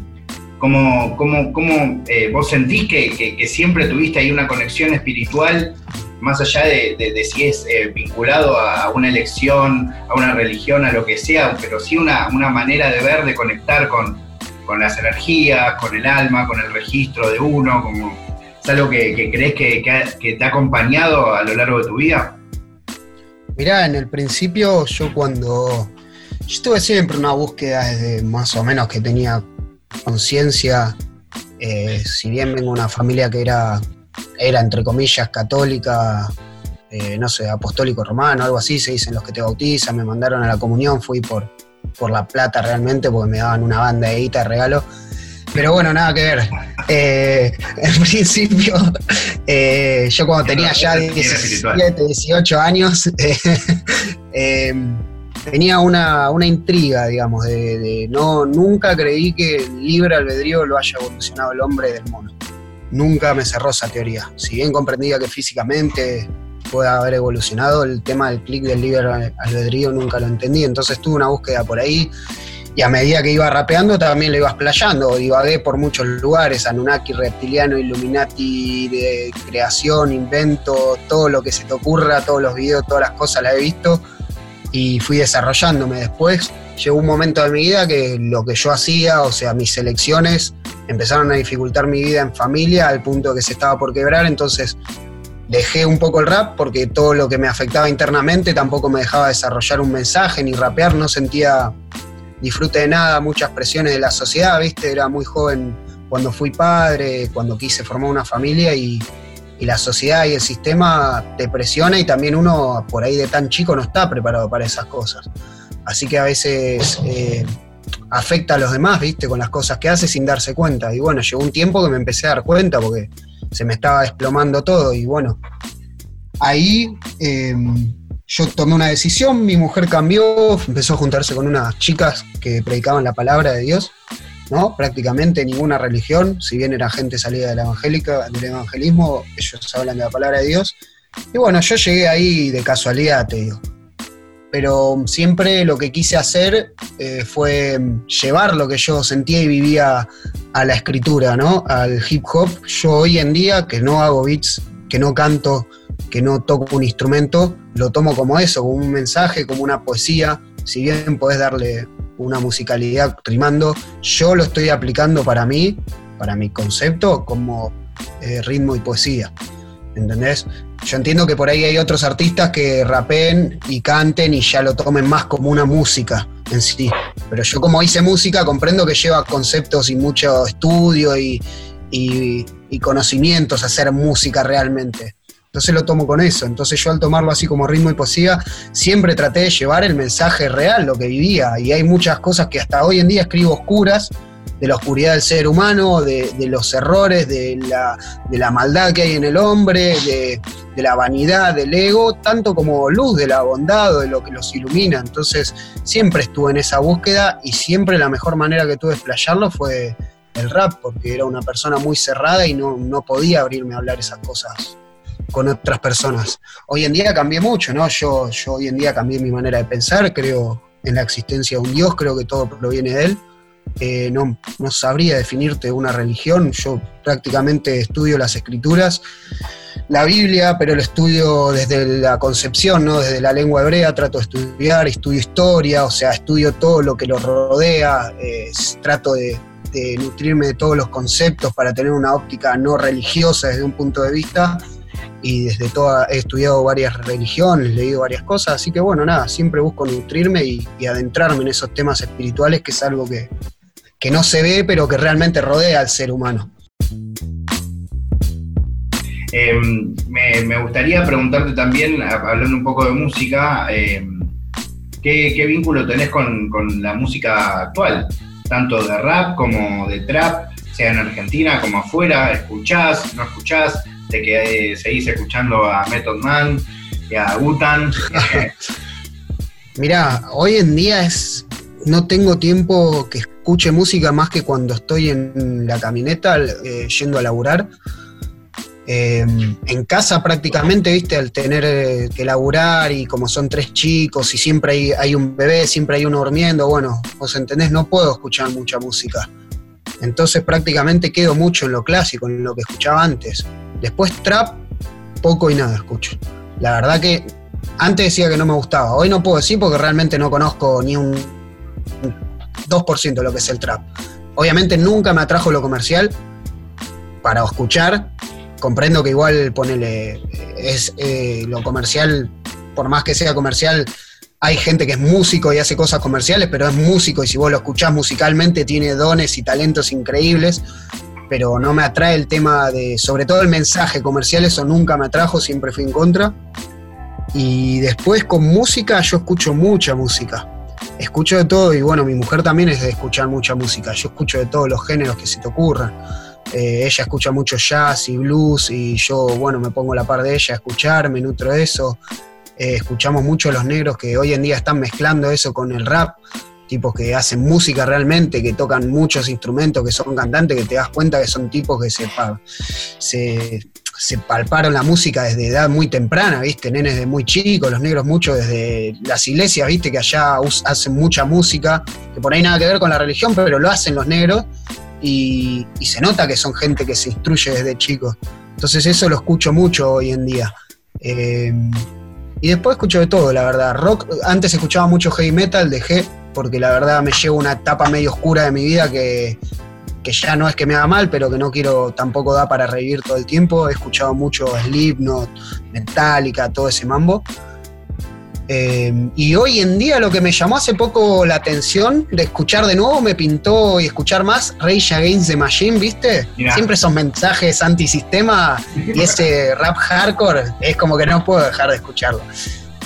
¿Cómo, cómo, cómo eh, vos sentís que, siempre tuviste ahí una conexión espiritual, más allá de, si es eh, vinculado a una elección, a una religión, a lo que sea, pero sí una, una manera de ver, de conectar con, con las energías, con el alma, con el registro de uno, como algo que, crees que, te ha acompañado a lo largo de tu vida? Mirá, en el principio yo cuando... Yo tuve siempre una búsqueda desde más o menos que tenía conciencia, eh, si bien vengo de una familia que era, era entre comillas, católica, eh, no sé, apostólico romano, algo así, se dicen los que te bautizan, me mandaron a la comunión, fui por, por la plata realmente, porque me daban una banda de guita de regalo. Pero bueno, nada que ver. Eh, en principio, eh, yo cuando tenía ya 17, 18 años, eh, tenía una, intriga, digamos, de, no, nunca creí que el libre albedrío lo haya evolucionado el hombre del mono. Nunca me cerró esa teoría. Si bien comprendía que físicamente puede haber evolucionado, el tema del clic del libre albedrío nunca lo entendí. Entonces tuve una búsqueda por ahí y a medida que iba rapeando también lo iba explayando, divagué por muchos lugares, Anunnaki, reptiliano, Illuminati, de creación, invento, todo lo que se te ocurra, todos los videos, todas las cosas las he visto y fui desarrollándome. Después llegó un momento de mi vida que lo que yo hacía, o sea, mis elecciones, empezaron a dificultar mi vida en familia al punto que se estaba por quebrar, entonces dejé un poco el rap porque todo lo que me afectaba internamente tampoco me dejaba desarrollar un mensaje ni rapear, no sentía disfrute de nada, muchas presiones de la sociedad, ¿viste? Era muy joven cuando fui padre, cuando quise formar una familia y, la sociedad y el sistema te presiona y también uno por ahí de tan chico no está preparado para esas cosas. Así que a veces eh, afecta a los demás, viste, con las cosas que hace sin darse cuenta. Y bueno, llegó un tiempo que me empecé a dar cuenta porque se me estaba desplomando todo y bueno, ahí em, yo tomé una decisión, mi mujer cambió, empezó a juntarse con unas chicas que predicaban la palabra de Dios, ¿no? Prácticamente ninguna religión, si bien era gente salida de la evangélica, del evangelismo, ellos hablan de la palabra de Dios. Y bueno, yo llegué ahí de casualidad, te digo. Pero siempre lo que quise hacer eh, fue llevar lo que yo sentía y vivía a la escritura, ¿no? Al hip hop. Yo hoy en día, que no hago beats, que no canto, que no toco un instrumento, lo tomo como eso, como un mensaje, como una poesía. Si bien podés darle una musicalidad rimando, yo lo estoy aplicando para mí, para mi concepto, como eh, ritmo y poesía. ¿Entendés? Yo entiendo que por ahí hay otros artistas que rapen y canten y ya lo tomen más como una música en sí. Pero yo como hice música comprendo que lleva conceptos y mucho estudio y, y conocimientos hacer música realmente. Entonces lo tomo con eso. Entonces yo al tomarlo así como ritmo y poesía, siempre traté de llevar el mensaje real, lo que vivía. Y hay muchas cosas que hasta hoy en día escribo oscuras, de la oscuridad del ser humano, de, los errores, de la, maldad que hay en el hombre, de, la vanidad, del ego, tanto como luz, de la bondad, de lo que los ilumina. Entonces siempre estuve en esa búsqueda y siempre la mejor manera que tuve de explayarlo fue el rap, porque era una persona muy cerrada y no, no podía abrirme a hablar esas cosas con otras personas. Hoy en día cambié mucho, ¿no? Yo, yo hoy en día cambié mi manera de pensar, creo en la existencia de un Dios, creo que todo proviene de Él. Eh, no, no, sabría definirte una religión, yo prácticamente estudio las escrituras, la Biblia, pero lo estudio desde la concepción, ¿no? desde la lengua hebrea, trato de estudiar, estudio historia, o sea, estudio todo lo que lo rodea, eh, trato de, de nutrirme de todos los conceptos para tener una óptica no religiosa desde un punto de vista y desde toda he estudiado varias religiones, leído varias cosas, así que bueno, nada, siempre busco nutrirme y, adentrarme en esos temas espirituales, que es algo que, no se ve, pero que realmente rodea al ser humano. Em, me, gustaría preguntarte también, hablando un poco de música, em, ¿qué, vínculo tenés con, con, la música actual? Tanto de rap como de trap, sea en Argentina como afuera, ¿escuchás, no escuchás? De que eh, seguís escuchando a Method Man y a Utan. Mirá, hoy en día es. No tengo tiempo que escuche música más que cuando estoy en la camioneta eh, yendo a laburar. Em, en casa prácticamente, viste, al tener eh, que laburar y como son tres chicos y siempre hay, hay, un bebé, siempre hay uno durmiendo, bueno, vos entendés, no puedo escuchar mucha música. Entonces prácticamente quedo mucho en lo clásico, en lo que escuchaba antes. Después trap, poco y nada escucho. La verdad que antes decía que no me gustaba, hoy no puedo decir porque realmente no conozco ni un 2% de lo que es el trap. Obviamente nunca me atrajo lo comercial para escuchar. Comprendo que igual ponele, es eh, lo comercial, por más que sea comercial, hay gente que es músico y hace cosas comerciales, pero es músico y si vos lo escuchás musicalmente tiene dones y talentos increíbles pero no me atrae el tema de, sobre todo el mensaje comercial, eso nunca me atrajo, siempre fui en contra. Y después con música, yo escucho mucha música. Escucho de todo y bueno, mi mujer también es de escuchar mucha música. Yo escucho de todos los géneros que se te ocurran. Eh, ella escucha mucho jazz y blues y yo, bueno, me pongo a la par de ella a escuchar, me nutro de eso. Eh, escuchamos mucho a los negros que hoy en día están mezclando eso con el rap tipos que hacen música realmente, que tocan muchos instrumentos, que son cantantes, que te das cuenta que son tipos que se, se, palparon la música desde edad muy temprana, ¿viste? Nenes de muy chicos, los negros mucho desde las iglesias, ¿viste? Que allá hacen mucha música, que por ahí nada que ver con la religión, pero lo hacen los negros y, se nota que son gente que se instruye desde chicos. Entonces eso lo escucho mucho hoy en día. Eh, y después escucho de todo, la verdad. Rock, antes escuchaba mucho heavy metal, dejé porque la verdad me llevo una etapa medio oscura de mi vida que, ya no es que me haga mal, pero que no quiero tampoco da para revivir todo el tiempo. He escuchado mucho Slipknot, Metallica, todo ese mambo. Eh, y hoy en día lo que me llamó hace poco la atención de escuchar de nuevo, me pintó y escuchar más Rage Against the Machine, ¿viste? Siempre esos mensajes antisistema y ese rap hardcore, es como que no puedo dejar de escucharlo.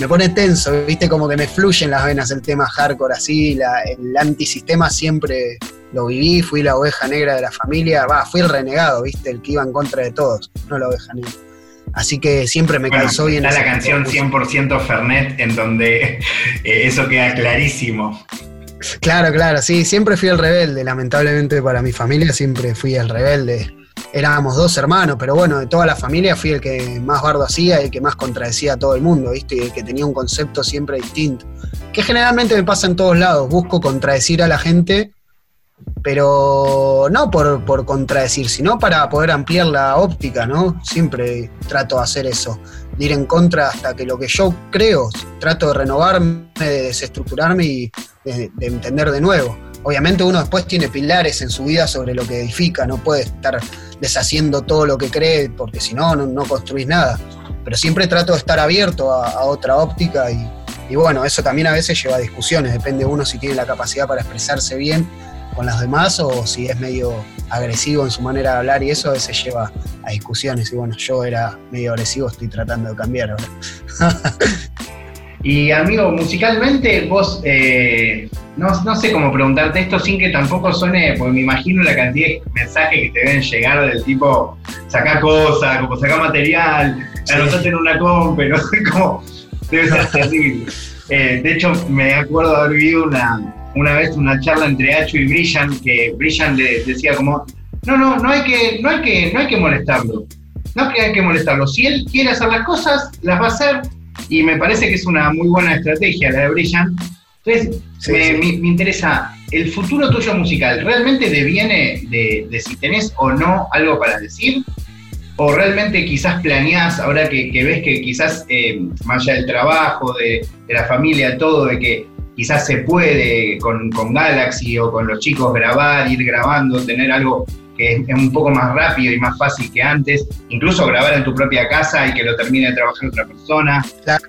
Me pone tenso, ¿viste? Como que me fluyen las venas el tema hardcore así, el antisistema siempre lo viví, fui la oveja negra de la familia, va, fui el renegado, ¿viste? El que iba en contra de todos, no la oveja negra. Así que siempre me calzó bien. Está la canción 100% Fernet, en donde eh, eso queda clarísimo. Claro, claro, sí, siempre fui el rebelde, lamentablemente para mi familia siempre fui el rebelde. Éramos dos hermanos, pero bueno, de toda la familia fui el que más bardo hacía el que más contradecía a todo el mundo, ¿viste? Y que tenía un concepto siempre distinto. Que generalmente me pasa en todos lados, busco contradecir a la gente pero no por, contradecir, sino para poder ampliar la óptica, ¿no? Siempre trato de hacer eso, de ir en contra hasta que lo que yo creo, trato de renovarme, de desestructurarme y de, entender de nuevo. Obviamente uno después tiene pilares en su vida sobre lo que edifica, no puede estar deshaciendo todo lo que cree, porque si no, no construís nada. Pero siempre trato de estar abierto a, otra óptica y, bueno, eso también a veces lleva a discusiones, depende de uno si tiene la capacidad para expresarse bien con los demás o si es medio agresivo en su manera de hablar y eso a veces lleva a discusiones. Y bueno, yo era medio agresivo, estoy tratando de cambiar y amigo, musicalmente vos, eh, no, sé cómo preguntarte esto sin que tampoco suene, porque me imagino la cantidad de mensajes que te deben llegar del tipo, sacar cosas, como sacar material, sí. en una comp, no sé cómo, debe ser terrible. Eh, de hecho, me acuerdo de haber vivido una, una vez una charla entre Hacho y Brillan, que Brillan le decía como, no, no, no hay que, no hay que, no hay que molestarlo. No hay que molestarlo. Si él quiere hacer las cosas, las va a hacer. Y me parece que es una muy buena estrategia la de Brillan. Entonces, me, interesa, ¿el futuro tuyo musical realmente deviene de, si tenés o no algo para decir? ¿O realmente quizás planeás, ahora que, ves que quizás, eh, más allá del trabajo, de, de, la familia, todo, de que quizás se puede con, Galaxy o con los chicos grabar, ir grabando, tener algo que es, un poco más rápido y más fácil que antes, incluso grabar en tu propia casa y que lo termine de trabajar otra persona.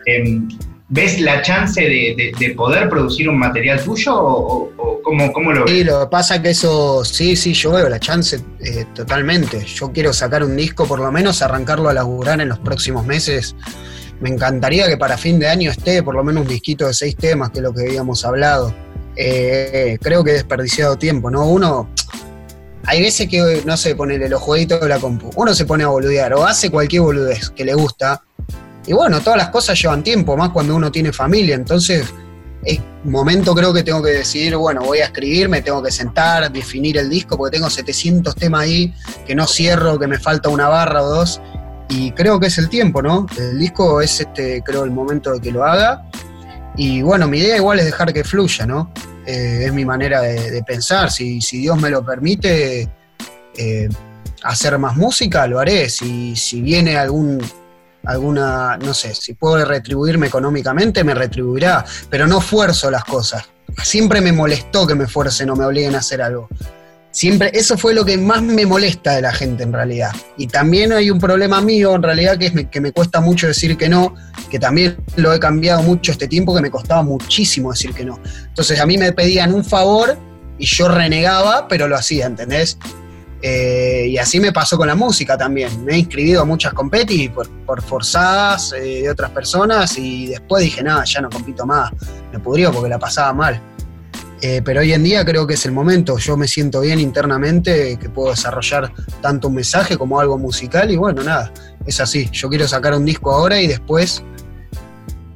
Em, ¿Ves la chance de, poder producir un material tuyo o, cómo, lo ves? Sí, lo que pasa es que eso, sí, sí, yo veo la chance eh, totalmente. Yo quiero sacar un disco, por lo menos arrancarlo a laburar en los próximos meses me encantaría que para fin de año esté por lo menos un disquito de seis temas, que es lo que habíamos hablado. Eh, creo que he desperdiciado tiempo, ¿no? Uno, hay veces que, no sé, ponerle los jueguitos de la compu. Uno se pone a boludear o hace cualquier boludez que le gusta. Y bueno, todas las cosas llevan tiempo, más cuando uno tiene familia. Entonces, es momento creo que tengo que decidir, bueno, voy a escribir, me tengo que sentar, definir el disco, porque tengo 700 temas ahí que no cierro, que me falta una barra o dos y creo que es el tiempo, ¿no? El disco es, este, creo, el momento de que lo haga. Y bueno, mi idea igual es dejar que fluya, ¿no? Eh, es mi manera de, pensar. Si, si, Dios me lo permite eh, hacer más música, lo haré. Si, si viene algún, alguna, no sé, si puedo retribuirme económicamente, me retribuirá. Pero no fuerzo las cosas. Siempre me molestó que me fuercen o me obliguen a hacer algo. Siempre, eso fue lo que más me molesta de la gente en realidad. Y también hay un problema mío en realidad que es que me cuesta mucho decir que no, que también lo he cambiado mucho este tiempo, que me costaba muchísimo decir que no. Entonces a mí me pedían un favor y yo renegaba, pero lo hacía, ¿entendés? Eh, y así me pasó con la música también. Me he inscribido a muchas competis por, por forzadas eh, de otras personas y después dije, nada, ya no compito más. Me pudrió porque la pasaba mal. Eh, pero hoy en día creo que es el momento. Yo me siento bien internamente, que puedo desarrollar tanto un mensaje como algo musical y bueno, nada, es así. Yo quiero sacar un disco ahora y después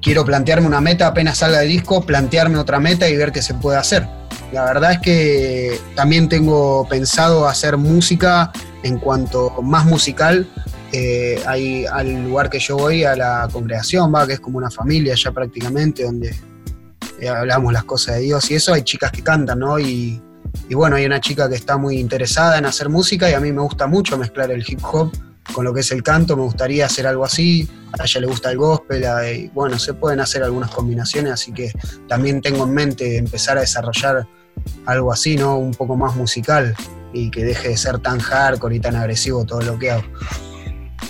quiero plantearme una meta apenas salga el disco, plantearme otra meta y ver qué se puede hacer. La verdad es que también tengo pensado hacer música en cuanto más musical. Eh, al lugar que yo voy, a la congregación, va, que es como una familia ya prácticamente, donde eh, hablamos las cosas de Dios y eso, hay chicas que cantan, ¿no? Y, bueno, hay una chica que está muy interesada en hacer música y a mí me gusta mucho mezclar el hip hop con lo que es el canto, me gustaría hacer algo así, a ella le gusta el gospel, y bueno, se pueden hacer algunas combinaciones, así que también tengo en mente empezar a desarrollar algo así, ¿no? Un poco más musical y que deje de ser tan hardcore y tan agresivo todo lo que hago.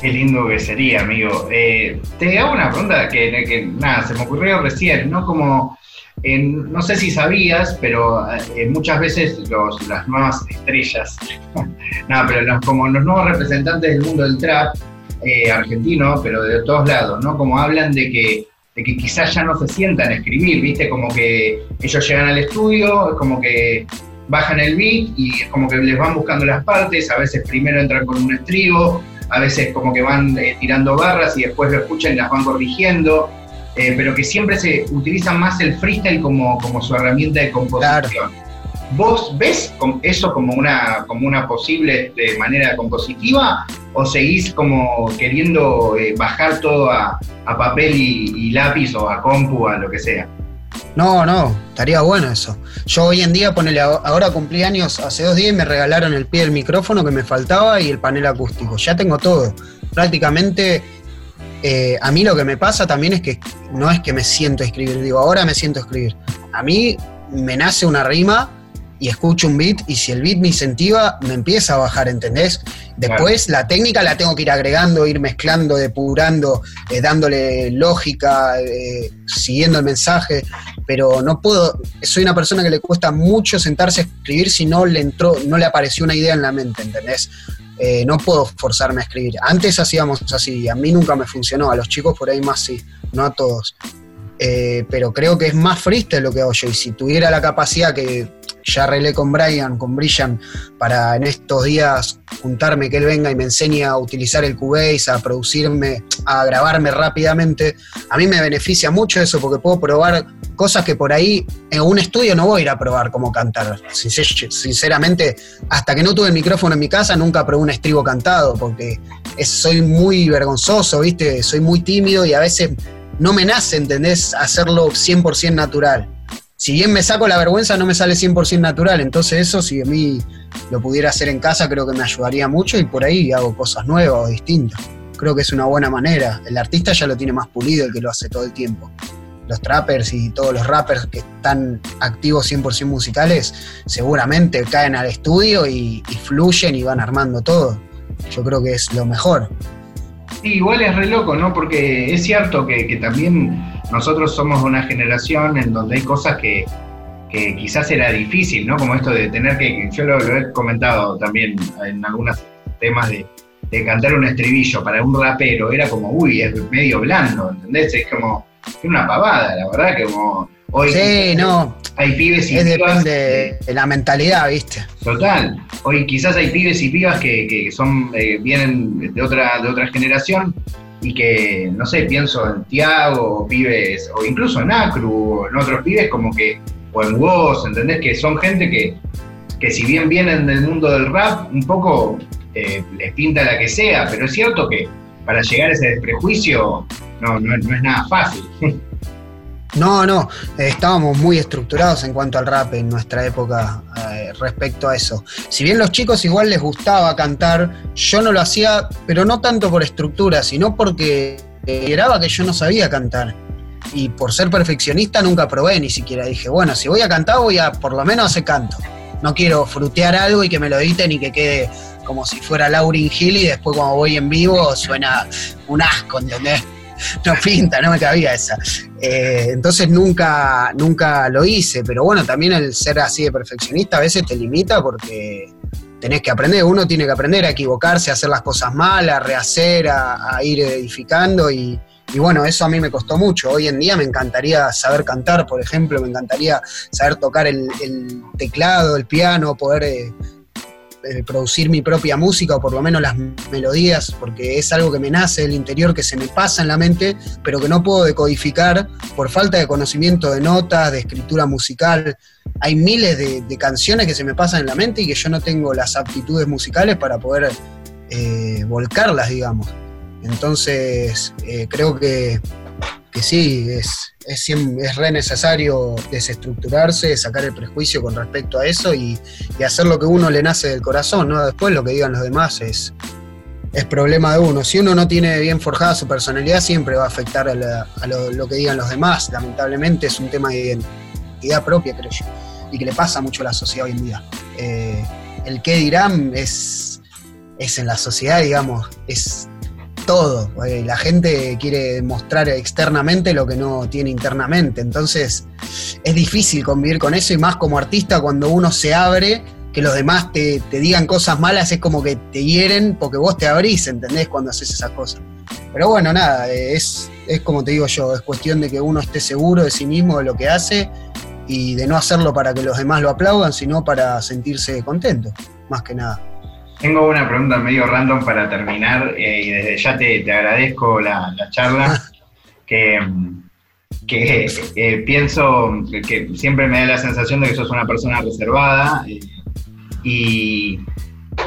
Qué lindo que sería, amigo. Eh, te hago una pregunta que, nada, se me ocurrió recién, ¿no? Como, no sé si sabías, pero eh, muchas veces los, las nuevas estrellas, nada, pero como los nuevos representantes del mundo del trap, eh, argentino, pero de todos lados, ¿no? Como hablan de que, de que quizás ya no se sientan a escribir, ¿viste? Como que ellos llegan al estudio, como que bajan el beat y es como que les van buscando las partes, a veces primero entran con un estribo, a veces como que van eh, tirando barras y después lo escuchan y las van corrigiendo, eh, pero que siempre se utiliza más el freestyle como, como su herramienta de composición. ¿Vos ves eso como una, como una posible de manera compositiva o seguís como queriendo eh, bajar todo a, papel y, lápiz o a compu, a lo que sea? No, no, estaría bueno eso. Yo hoy en día, ponele, ahora cumplí años hace dos días y me regalaron el pie del micrófono que me faltaba y el panel acústico. Ya tengo todo. Prácticamente, eh, a mí lo que me pasa también es que no es que me siento a escribir, digo, ahora me siento a escribir. A mí me nace una rima y escucho un beat y si el beat me incentiva, me empieza a bajar, ¿entendés? Después la técnica la tengo que ir agregando, ir mezclando, depurando, eh, dándole lógica, eh, siguiendo el mensaje, pero no puedo, soy una persona que le cuesta mucho sentarse a escribir si no le entró, no le apareció una idea en la mente, ¿entendés? Eh, no puedo forzarme a escribir. Antes hacíamos así, a mí nunca me funcionó, a los chicos por ahí más sí, no a todos. Pero creo que es más freestyle lo que hago yo. Y si tuviera la capacidad que ya arreglé con Brian, con Brilliant, para en estos días juntarme, que él venga y me enseñe a utilizar el Cubase, a producirme, a grabarme rápidamente. A mí me beneficia mucho eso porque puedo probar cosas que por ahí en un estudio no voy a ir a probar como cantar. Sinceramente, hasta que no tuve el micrófono en mi casa, nunca probé un estribo cantado porque soy muy vergonzoso, ¿viste? Soy muy tímido y a veces no me nace, ¿entendés? Hacerlo 100% natural si bien me saco la vergüenza, no me sale 100% natural. Entonces eso, si a mí lo pudiera hacer en casa, creo que me ayudaría mucho y por ahí hago cosas nuevas o distintas. Creo que es una buena manera. El artista ya lo tiene más pulido el que lo hace todo el tiempo. Los trappers y todos los rappers que están activos 100% musicales, seguramente caen al estudio y, fluyen y van armando todo. Yo creo que es lo mejor. Sí, igual es re loco, ¿no? Porque es cierto que, que también nosotros somos una generación en donde hay cosas que, quizás era difícil, ¿no? Como esto de tener que, yo lo, he comentado también en algunos temas de, cantar un estribillo para un rapero, era como, uy, es medio blando, ¿entendés? Es como, es una pavada, la verdad, que como hoy... Sí, no. Hay pibes y es depende de la mentalidad, ¿viste? Total. Hoy quizás hay pibes y pibas que, son, eh, vienen de otra, de otra generación y que, no sé, pienso en Tiago, o pibes, o incluso en Acru, o en otros pibes como que, o en Woz, ¿entendés? Que son gente que, que si bien vienen del mundo del rap, un poco eh, les pinta la que sea, pero es cierto que para llegar a ese desprejuicio no, no, no es nada fácil. No, no, estábamos muy estructurados en cuanto al rap en nuestra época eh, respecto a eso. Si bien los chicos igual les gustaba cantar, yo no lo hacía, pero no tanto por estructura, sino porque esperaba que yo no sabía cantar. Y por ser perfeccionista nunca probé ni siquiera. Dije, bueno, si voy a cantar, voy a por lo menos hacer canto. No quiero frutear algo y que me lo editen y que quede como si fuera Lauryn Hill y después cuando voy en vivo suena un asco, ¿entendés? no pinta, no me cabía esa. Eh, entonces nunca, nunca lo hice, pero bueno, también el ser así de perfeccionista a veces te limita porque tenés que aprender, uno tiene que aprender a equivocarse, a hacer las cosas mal, a rehacer, a, ir edificando y, bueno, eso a mí me costó mucho. Hoy en día me encantaría saber cantar, por ejemplo, me encantaría saber tocar el, teclado, el piano, poder eh, eh, producir mi propia música o por lo menos las melodías, porque es algo que me nace del interior, que se me pasa en la mente, pero que no puedo decodificar por falta de conocimiento de notas, de escritura musical. Hay miles de, canciones que se me pasan en la mente y que yo no tengo las aptitudes musicales para poder eh, volcarlas, digamos. Entonces, eh, creo que sí, es, es, re necesario desestructurarse, sacar el prejuicio con respecto a eso y, hacer lo que uno le nace del corazón, ¿no? Después lo que digan los demás es, es problema de uno. Si uno no tiene bien forjada su personalidad, siempre va a afectar a, lo, que digan los demás. Lamentablemente es un tema de identidad propia, creo yo, y que le pasa mucho a la sociedad hoy en día. Eh, el qué dirán es, es en la sociedad, digamos, es todo. La gente quiere mostrar externamente lo que no tiene internamente. Entonces es difícil convivir con eso y más como artista cuando uno se abre, que los demás te, digan cosas malas es como que te hieren porque vos te abrís, ¿entendés? Cuando haces esas cosas. Pero bueno, nada, es, es como te digo yo, es cuestión de que uno esté seguro de sí mismo, de lo que hace y de no hacerlo para que los demás lo aplaudan, sino para sentirse contento, más que nada. Tengo una pregunta medio random para terminar eh, y desde ya te, agradezco la, charla, que, eh, pienso que siempre me da la sensación de que sos una persona reservada eh,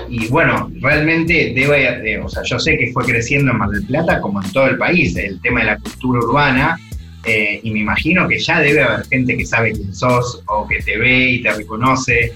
y, bueno, realmente debe, o sea, yo sé que fue creciendo en Mar del Plata como en todo el país, el tema de la cultura urbana, y me imagino que ya debe haber gente que sabe quién sos o que te ve y te reconoce.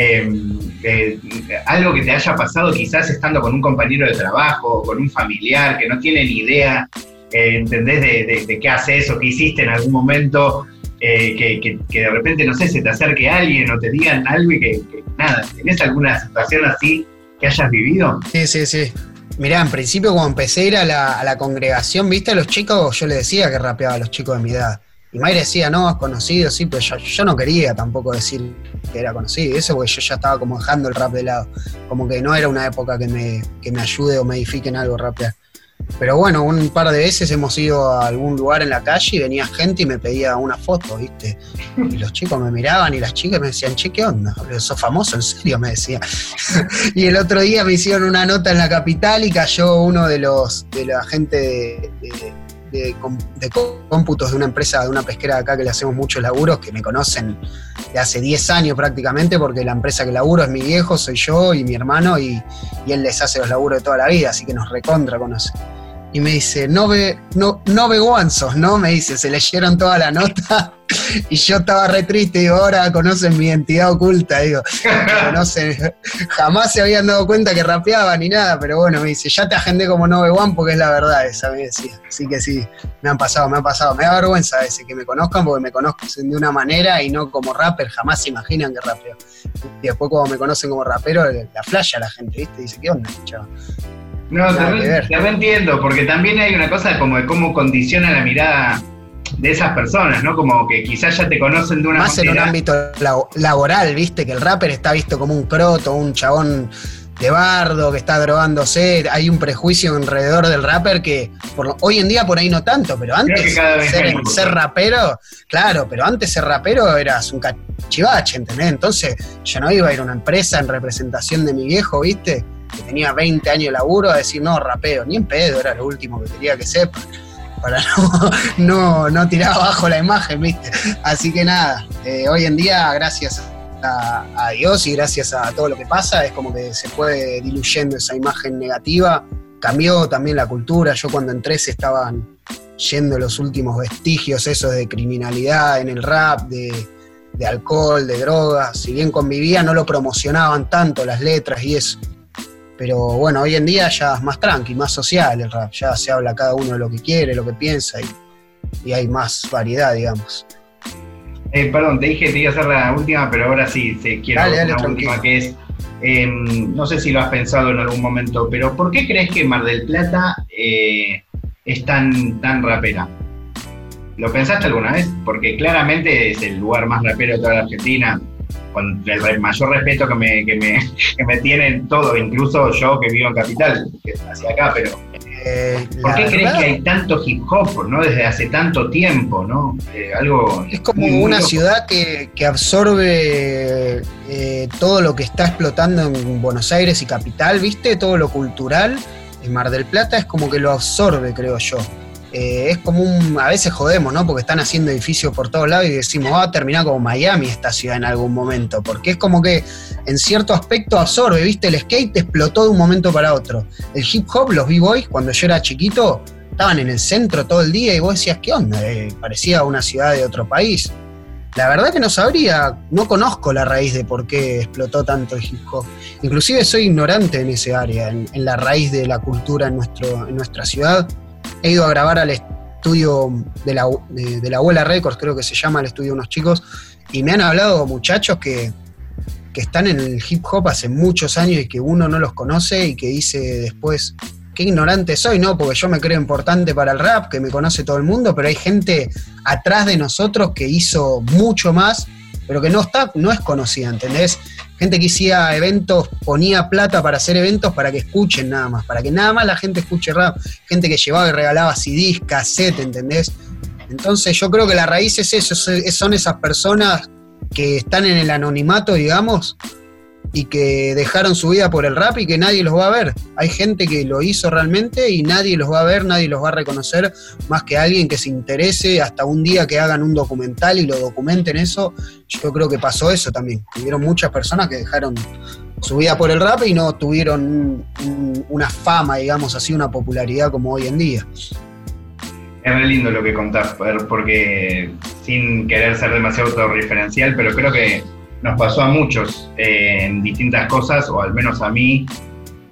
Em, eh, algo que te haya pasado quizás estando con un compañero de trabajo, con un familiar que no tiene ni idea, eh, ¿entendés? De, qué haces o qué hiciste en algún momento, eh, que, de repente, no sé, se te acerque alguien o te digan algo y que, nada, ¿tenés alguna situación así que hayas vivido? Sí, sí, sí. Mirá, en principio cuando empecé a ir a la, congregación, viste, a los chicos, yo les decía que rapeaba a los chicos de mi edad. Y Mayre decía, no, es conocido, sí, pero yo, no quería tampoco decir que era conocido. Eso porque yo ya estaba como dejando el rap de lado. Como que no era una época que me, que me ayude o me edifique en algo rapear. Pero bueno, un par de veces hemos ido a algún lugar en la calle y venía gente y me pedía una foto, ¿viste? Y los chicos me miraban y las chicas me decían, che, ¿qué onda? ¿Sos famoso? ¿En serio? Me decía. y el otro día me hicieron una nota en la capital y cayó uno de los de la gente de, cómputos de una empresa, de una pesquera de acá que le hacemos muchos laburos, que me conocen de hace 10 años prácticamente, porque la empresa que laburo es mi viejo, soy yo y mi hermano, y, él les hace los laburos de toda la vida, así que nos recontra conocen y me dice, no ve, no, no ve guanzos, ¿no? Me dice, se leyeron toda la nota y yo estaba re triste, digo, ahora conocen mi identidad oculta, digo, conocen, jamás se habían dado cuenta que rapeaba ni nada, pero bueno, me dice, ya te agendé como no ve one porque es la verdad esa, me decía. Así que sí, me han pasado, me han pasado, me da vergüenza a veces que me conozcan porque me conocen de una manera y no como rapper, jamás se imaginan que rapeo. Y después cuando me conocen como rapero, la flasha la gente, ¿viste? Dice, ¿qué onda, chaval? No, te, entiendo, porque también hay una cosa como de cómo condiciona la mirada de esas personas, ¿no? Como que quizás ya te conocen de una Más en un ámbito laboral, ¿viste? Que el rapper está visto como un croto, un chabón de bardo que está drogándose. Hay un prejuicio alrededor del rapper que por hoy en día por ahí no tanto, pero antes ser, ser, rapero, claro, pero antes ser rapero eras un cachivache, ¿entendés? Entonces yo no iba a ir a una empresa en representación de mi viejo, ¿viste? Que tenía 20 años de laburo, a decir, no, rapeo, ni en pedo, era lo último que quería que sepa, para no, no, tirar abajo la imagen, ¿viste? Así que nada, eh, hoy en día, gracias a, Dios y gracias a todo lo que pasa, es como que se fue diluyendo esa imagen negativa. Cambió también la cultura. Yo cuando entré se estaban yendo los últimos vestigios esos de criminalidad en el rap, de, de alcohol, de drogas. Si bien convivía, no lo promocionaban tanto las letras y eso. Pero bueno, hoy en día ya es más tranqui, más social el rap. Ya se habla cada uno de lo que quiere, lo que piensa y, hay más variedad, digamos. Eh, perdón, te dije que te iba a hacer la última, pero ahora sí, te quiero hacer la última que es, em, no sé si lo has pensado en algún momento, pero ¿por qué crees que Mar del Plata eh, es tan, tan rapera? ¿Lo pensaste alguna vez? Porque claramente es el lugar más rapero de toda la Argentina, con el mayor respeto que me, que me, que me tienen todos, incluso yo que vivo en Capital, que hacia acá, pero eh, ¿Por qué crees que hay tanto hip hop, ¿no? Desde hace tanto tiempo, ¿no? Eh, algo. Es como una ciudad que, absorbe eh, todo lo que está explotando en Buenos Aires y Capital, ¿viste? Todo lo cultural. En Mar del Plata es como que lo absorbe, creo yo. Eh, es como un, a veces jodemos, ¿no? Porque están haciendo edificios por todos lados y decimos, va a terminar como Miami esta ciudad en algún momento, porque es como que en cierto aspecto absorbe, ¿viste? El skate explotó de un momento para otro. El hip hop, los b-boys, cuando yo era chiquito, estaban en el centro todo el día y vos decías, ¿qué onda? Eh, parecía una ciudad de otro país. La verdad que no sabría, no conozco la raíz de por qué explotó tanto el hip hop. Inclusive soy ignorante en ese área, en, en la raíz de la cultura en, nuestro, en nuestra ciudad he ido a grabar al estudio de la, de, la Abuela Records, creo que se llama el estudio de unos chicos, y me han hablado muchachos que, que están en el hip hop hace muchos años y que uno no los conoce y que dice después, qué ignorante soy, ¿no? Porque yo me creo importante para el rap, que me conoce todo el mundo, pero hay gente atrás de nosotros que hizo mucho más, pero que no está, no es conocida, ¿entendés? Gente que hacía eventos, ponía plata para hacer eventos para que escuchen nada más, para que nada más la gente escuche rap. Gente que llevaba y regalaba CDs, cassette, ¿entendés? Entonces yo creo que la raíz es eso, son esas personas que están en el anonimato, digamos, y que dejaron su vida por el rap y que nadie los va a ver. Hay gente que lo hizo realmente y nadie los va a ver, nadie los va a reconocer, más que alguien que se interese hasta un día que hagan un documental y lo documenten eso. Yo creo que pasó eso también. Hubieron muchas personas que dejaron su vida por el rap y no tuvieron una fama, digamos así, una popularidad como hoy en día. Es re lindo lo que contás, porque sin querer ser demasiado autorreferencial, pero creo que nos pasó a muchos eh, en distintas cosas, o al menos a mí.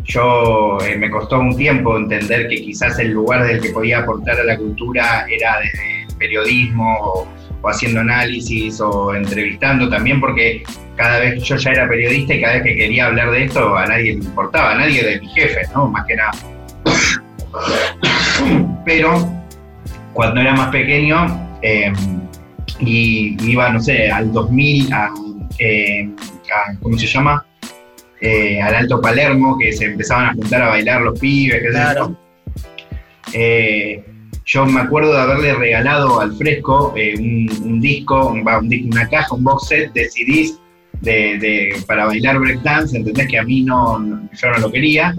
Yo eh, me costó un tiempo entender que quizás el lugar del que podía aportar a la cultura era desde el periodismo o, haciendo análisis o entrevistando también, porque cada vez yo ya era periodista y cada vez que quería hablar de esto a nadie le importaba, a nadie de mi jefe, ¿no? Más que nada. Pero cuando era más pequeño eh, y iba, no sé, al 2000 a eh, ¿cómo se llama? Eh, al Alto Palermo, que se empezaban a juntar a bailar los pibes, eh, yo me acuerdo de haberle regalado al fresco un, disco, una caja, un box set de CDs de, para bailar breakdance, entendés que a mí no, yo no lo quería.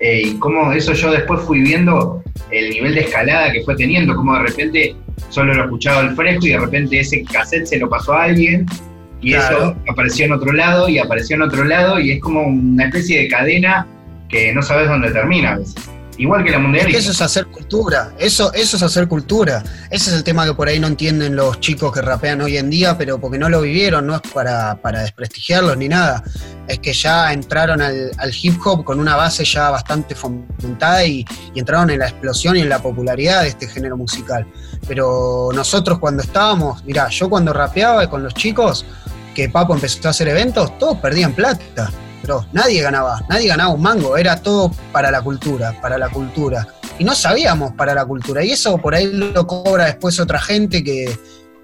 y cómo eso yo después fui viendo el nivel de escalada que fue teniendo, como de repente solo lo escuchaba al fresco y de repente ese cassette se lo pasó a alguien y eso apareció en otro lado y apareció en otro lado y es como una especie de cadena que no sabes dónde termina a veces. Igual que la mundial. eso es hacer cultura, eso, eso es hacer cultura. Ese es el tema que por ahí no entienden los chicos que rapean hoy en día, pero porque no lo vivieron, no es para, desprestigiarlos ni nada. Es que ya entraron al, hip hop con una base ya bastante fomentada y, y entraron en la explosión y en la popularidad de este género musical. Pero nosotros cuando estábamos, mirá, yo cuando rapeaba con los chicos, que Papo empezó a hacer eventos, todos perdían plata. Pero nadie ganaba, nadie ganaba un mango, era todo para la cultura, para la cultura. Y no sabíamos para la cultura. Y eso por ahí lo cobra después otra gente que,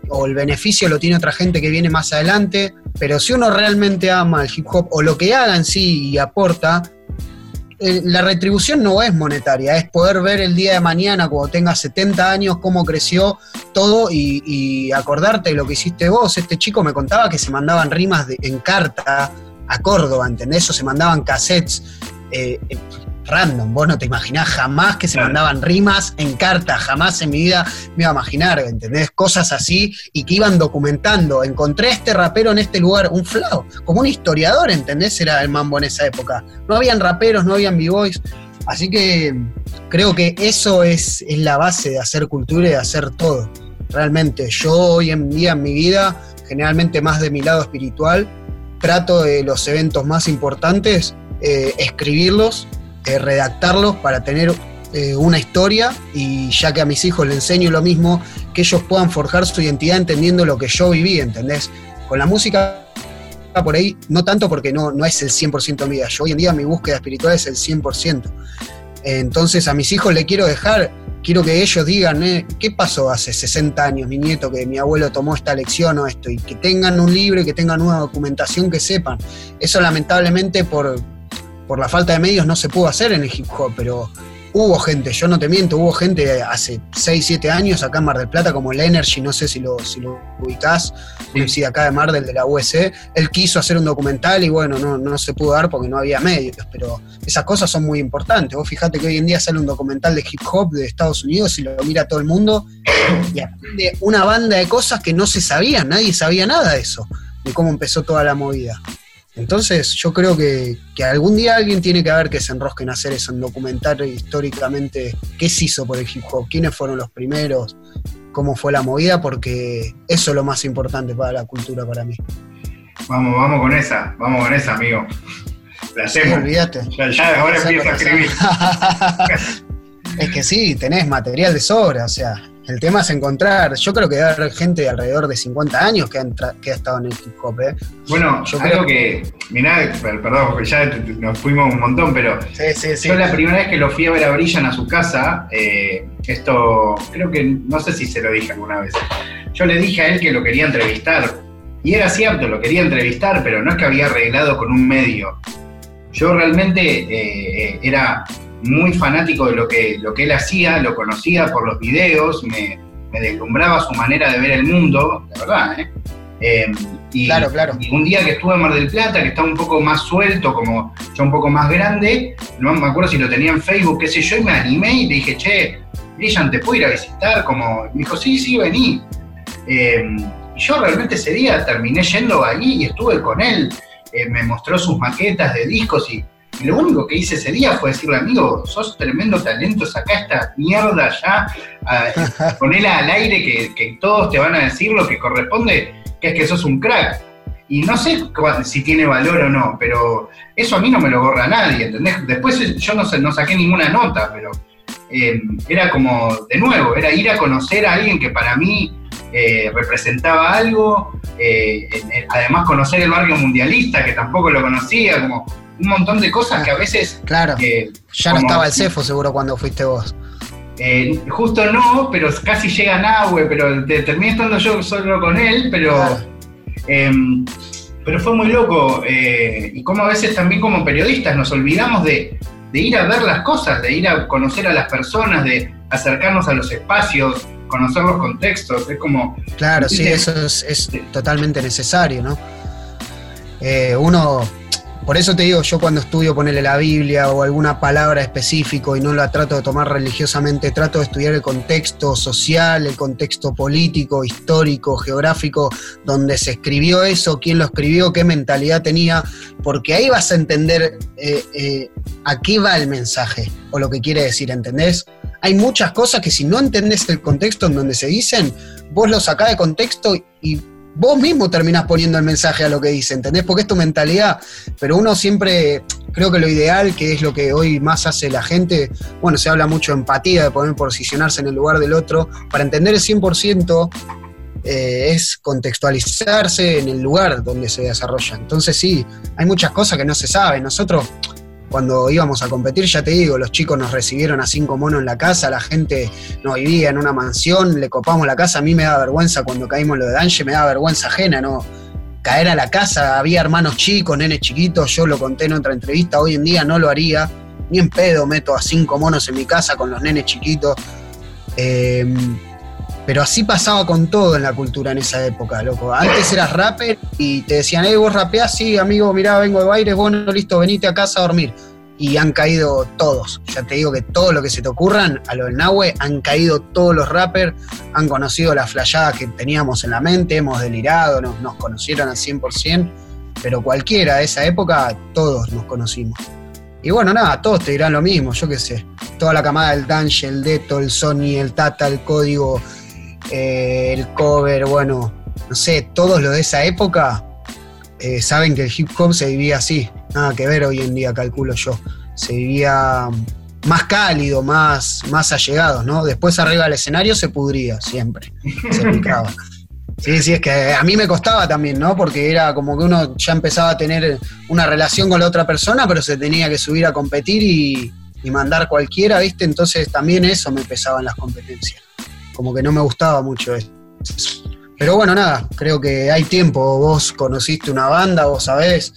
o el beneficio lo tiene otra gente que viene más adelante. Pero si uno realmente ama el hip hop o lo que haga en sí y aporta, eh, la retribución no es monetaria, es poder ver el día de mañana, cuando tengas 70 años, cómo creció todo y, acordarte de lo que hiciste vos. Este chico me contaba que se mandaban rimas en carta a Córdoba, ¿entendés? O se mandaban cassettes. Eh, random. Vos no te imaginás jamás que se mandaban rimas en carta, jamás en mi vida me iba a imaginar, ¿entendés? Cosas así y que iban documentando. Encontré a este rapero en este lugar, un flow, como un historiador, ¿entendés? Era el mambo en esa época. No habían raperos, no habían b-boys. Así que creo que eso es, es la base de hacer cultura y de hacer todo. Realmente, yo hoy en día en mi vida, generalmente más de mi lado espiritual, trato de los eventos más importantes, eh, escribirlos eh, redactarlos para tener eh, una historia y ya que a mis hijos les enseño lo mismo, que ellos puedan forjar su identidad entendiendo lo que yo viví, ¿entendés? Con la música por ahí, no tanto porque no, no es el 100% mía, yo hoy en día mi búsqueda espiritual es el 100%. Entonces a mis hijos le quiero dejar, quiero que ellos digan, eh, ¿qué pasó hace 60 años, mi nieto, que mi abuelo tomó esta lección o esto? Y que tengan un libro que tengan una documentación que sepan. Eso lamentablemente por, por la falta de medios no se pudo hacer en el hip hop, pero hubo gente, yo no te miento, hubo gente hace 6, 7 años acá en Mar del Plata, como el Energy, no sé si lo, si lo ubicás, sí. acá de Mar del de la USC, él quiso hacer un documental y bueno, no, no se pudo dar porque no había medios, pero esas cosas son muy importantes. Vos fijate que hoy en día sale un documental de hip hop de Estados Unidos y lo mira todo el mundo y aprende una banda de cosas que no se sabían, nadie sabía nada de eso, de cómo empezó toda la movida. Entonces yo creo que, algún día alguien tiene que ver que se enrosquen a hacer eso, en documentar históricamente qué se hizo por el hip hop, quiénes fueron los primeros, cómo fue la movida, porque eso es lo más importante para la cultura para mí. Vamos, vamos con esa, vamos con esa, amigo. La hacemos. olvídate. Ya, ahora empiezo a escribir. es que sí, tenés material de sobra, o sea, El tema es encontrar, yo creo que debe haber gente de alrededor de 50 años que, que ha estado en el hip hop. ¿eh? Bueno, yo algo creo que, mirá, perdón, ya nos fuimos un montón, pero yo la primera vez que lo fui a ver a Brillan a su casa, eh, esto creo que, no sé si se lo dije alguna vez, yo le dije a él que lo quería entrevistar, y era cierto, lo quería entrevistar, pero no es que había arreglado con un medio. Yo realmente eh, era muy fanático de lo que, lo que él hacía, lo conocía por los videos, me, deslumbraba su manera de ver el mundo, la verdad, ¿eh? Em, y, claro, claro. y un día que estuve en Mar del Plata, que estaba un poco más suelto, como ya un poco más grande, no me acuerdo si lo tenía en Facebook, qué sé yo, y me animé y le dije, che, Brillan, ¿te puedo ir a visitar? Como, me dijo, sí, sí, vení. Em, y yo realmente ese día terminé yendo allí y estuve con él, eh, me mostró sus maquetas de discos y y lo único que hice ese día fue decirle, amigo, sos tremendo talento, saca esta mierda ya, ponela al aire que, todos te van a decir lo que corresponde, que es que sos un crack. Y no sé si tiene valor o no, pero eso a mí no me lo borra nadie, ¿entendés? Después yo no, no saqué ninguna nota, pero eh, era como, de nuevo, era ir a conocer a alguien que para mí eh, representaba algo, eh, además conocer el barrio mundialista, que tampoco lo conocía, como un montón de cosas que a veces... Claro, ya no estaba el cefo seguro cuando fuiste vos. Eh, justo no, pero casi llega Nahue, pero terminé estando yo solo con él, pero... Em, pero fue muy loco. Eh, y como a veces también como periodistas nos olvidamos de, ir a ver las cosas, de ir a conocer a las personas, de acercarnos a los espacios, conocer los contextos. Es como. Claro, sí, eso es, totalmente necesario, ¿no? Eh, uno por eso te digo, yo cuando estudio ponerle la Biblia o alguna palabra específico y no la trato de tomar religiosamente, trato de estudiar el contexto social, el contexto político, histórico, geográfico, donde se escribió eso, quién lo escribió, qué mentalidad tenía, porque ahí vas a entender eh, eh, a qué va el mensaje o lo que quiere decir, ¿entendés? Hay muchas cosas que si no entendés el contexto en donde se dicen, vos lo sacás de contexto y vos mismo terminás poniendo el mensaje a lo que dice, ¿entendés? Porque es tu mentalidad, pero uno siempre, creo que lo ideal, que es lo que hoy más hace la gente, bueno, se habla mucho de empatía, de poder posicionarse en el lugar del otro, para entender el 100% eh, es contextualizarse en el lugar donde se desarrolla. Entonces sí, hay muchas cosas que no se saben. Nosotros cuando íbamos a competir, ya te digo, los chicos nos recibieron a cinco monos en la casa, la gente no vivía en una mansión, le copamos la casa, a mí me da vergüenza cuando caímos lo de Danje, me da vergüenza ajena, ¿no? Caer a la casa, había hermanos chicos, nenes chiquitos, yo lo conté en otra entrevista, hoy en día no lo haría, ni en pedo meto a cinco monos en mi casa con los nenes chiquitos. Eh, pero así pasaba con todo en la cultura en esa época, loco. Antes eras rapper y te decían, hey, vos rapeás, sí, amigo, mirá, vengo de baile, bueno, listo, venite a casa a dormir. Y han caído todos. Ya te digo que todo lo que se te ocurran, a lo del Nahue, han caído todos los rappers, han conocido la flayada que teníamos en la mente, hemos delirado, nos, conocieron al 100%, pero cualquiera de esa época, todos nos conocimos. Y bueno, nada, todos te dirán lo mismo, yo qué sé. Toda la camada del Danje, el Deto, el Sony, el Tata, el Código, eh, el cover, bueno, no sé, todos los de esa época eh, saben que el hip hop se vivía así, nada que ver hoy en día, calculo yo. Se vivía más cálido, más, más allegados, ¿no? Después arriba del escenario se pudría siempre, se picaba. Sí, sí, es que a mí me costaba también, ¿no? Porque era como que uno ya empezaba a tener una relación con la otra persona, pero se tenía que subir a competir y, y mandar cualquiera, ¿viste? Entonces también eso me pesaba en las competencias como que no me gustaba mucho eso. Pero bueno, nada, creo que hay tiempo, vos conociste una banda, vos sabés,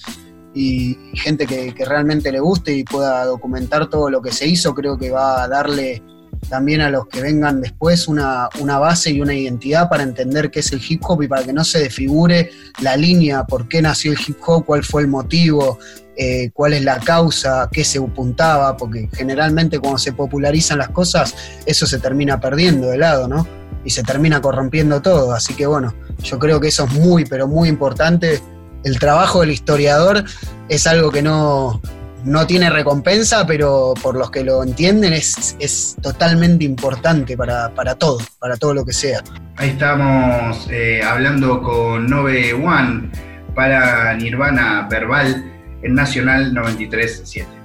y gente que, realmente le guste y pueda documentar todo lo que se hizo, creo que va a darle también a los que vengan después una, una, base y una identidad para entender qué es el hip hop y para que no se desfigure la línea, por qué nació el hip hop, cuál fue el motivo, eh, cuál es la causa, qué se apuntaba, porque generalmente cuando se popularizan las cosas, eso se termina perdiendo de lado, ¿no? Y se termina corrompiendo todo. Así que bueno, yo creo que eso es muy, pero muy importante. El trabajo del historiador es algo que no, no tiene recompensa, pero por los que lo entienden es, es totalmente importante para, todo, para todo lo que sea. Ahí estamos eh, hablando con Nove One para Nirvana Verbal en Nacional 93.7.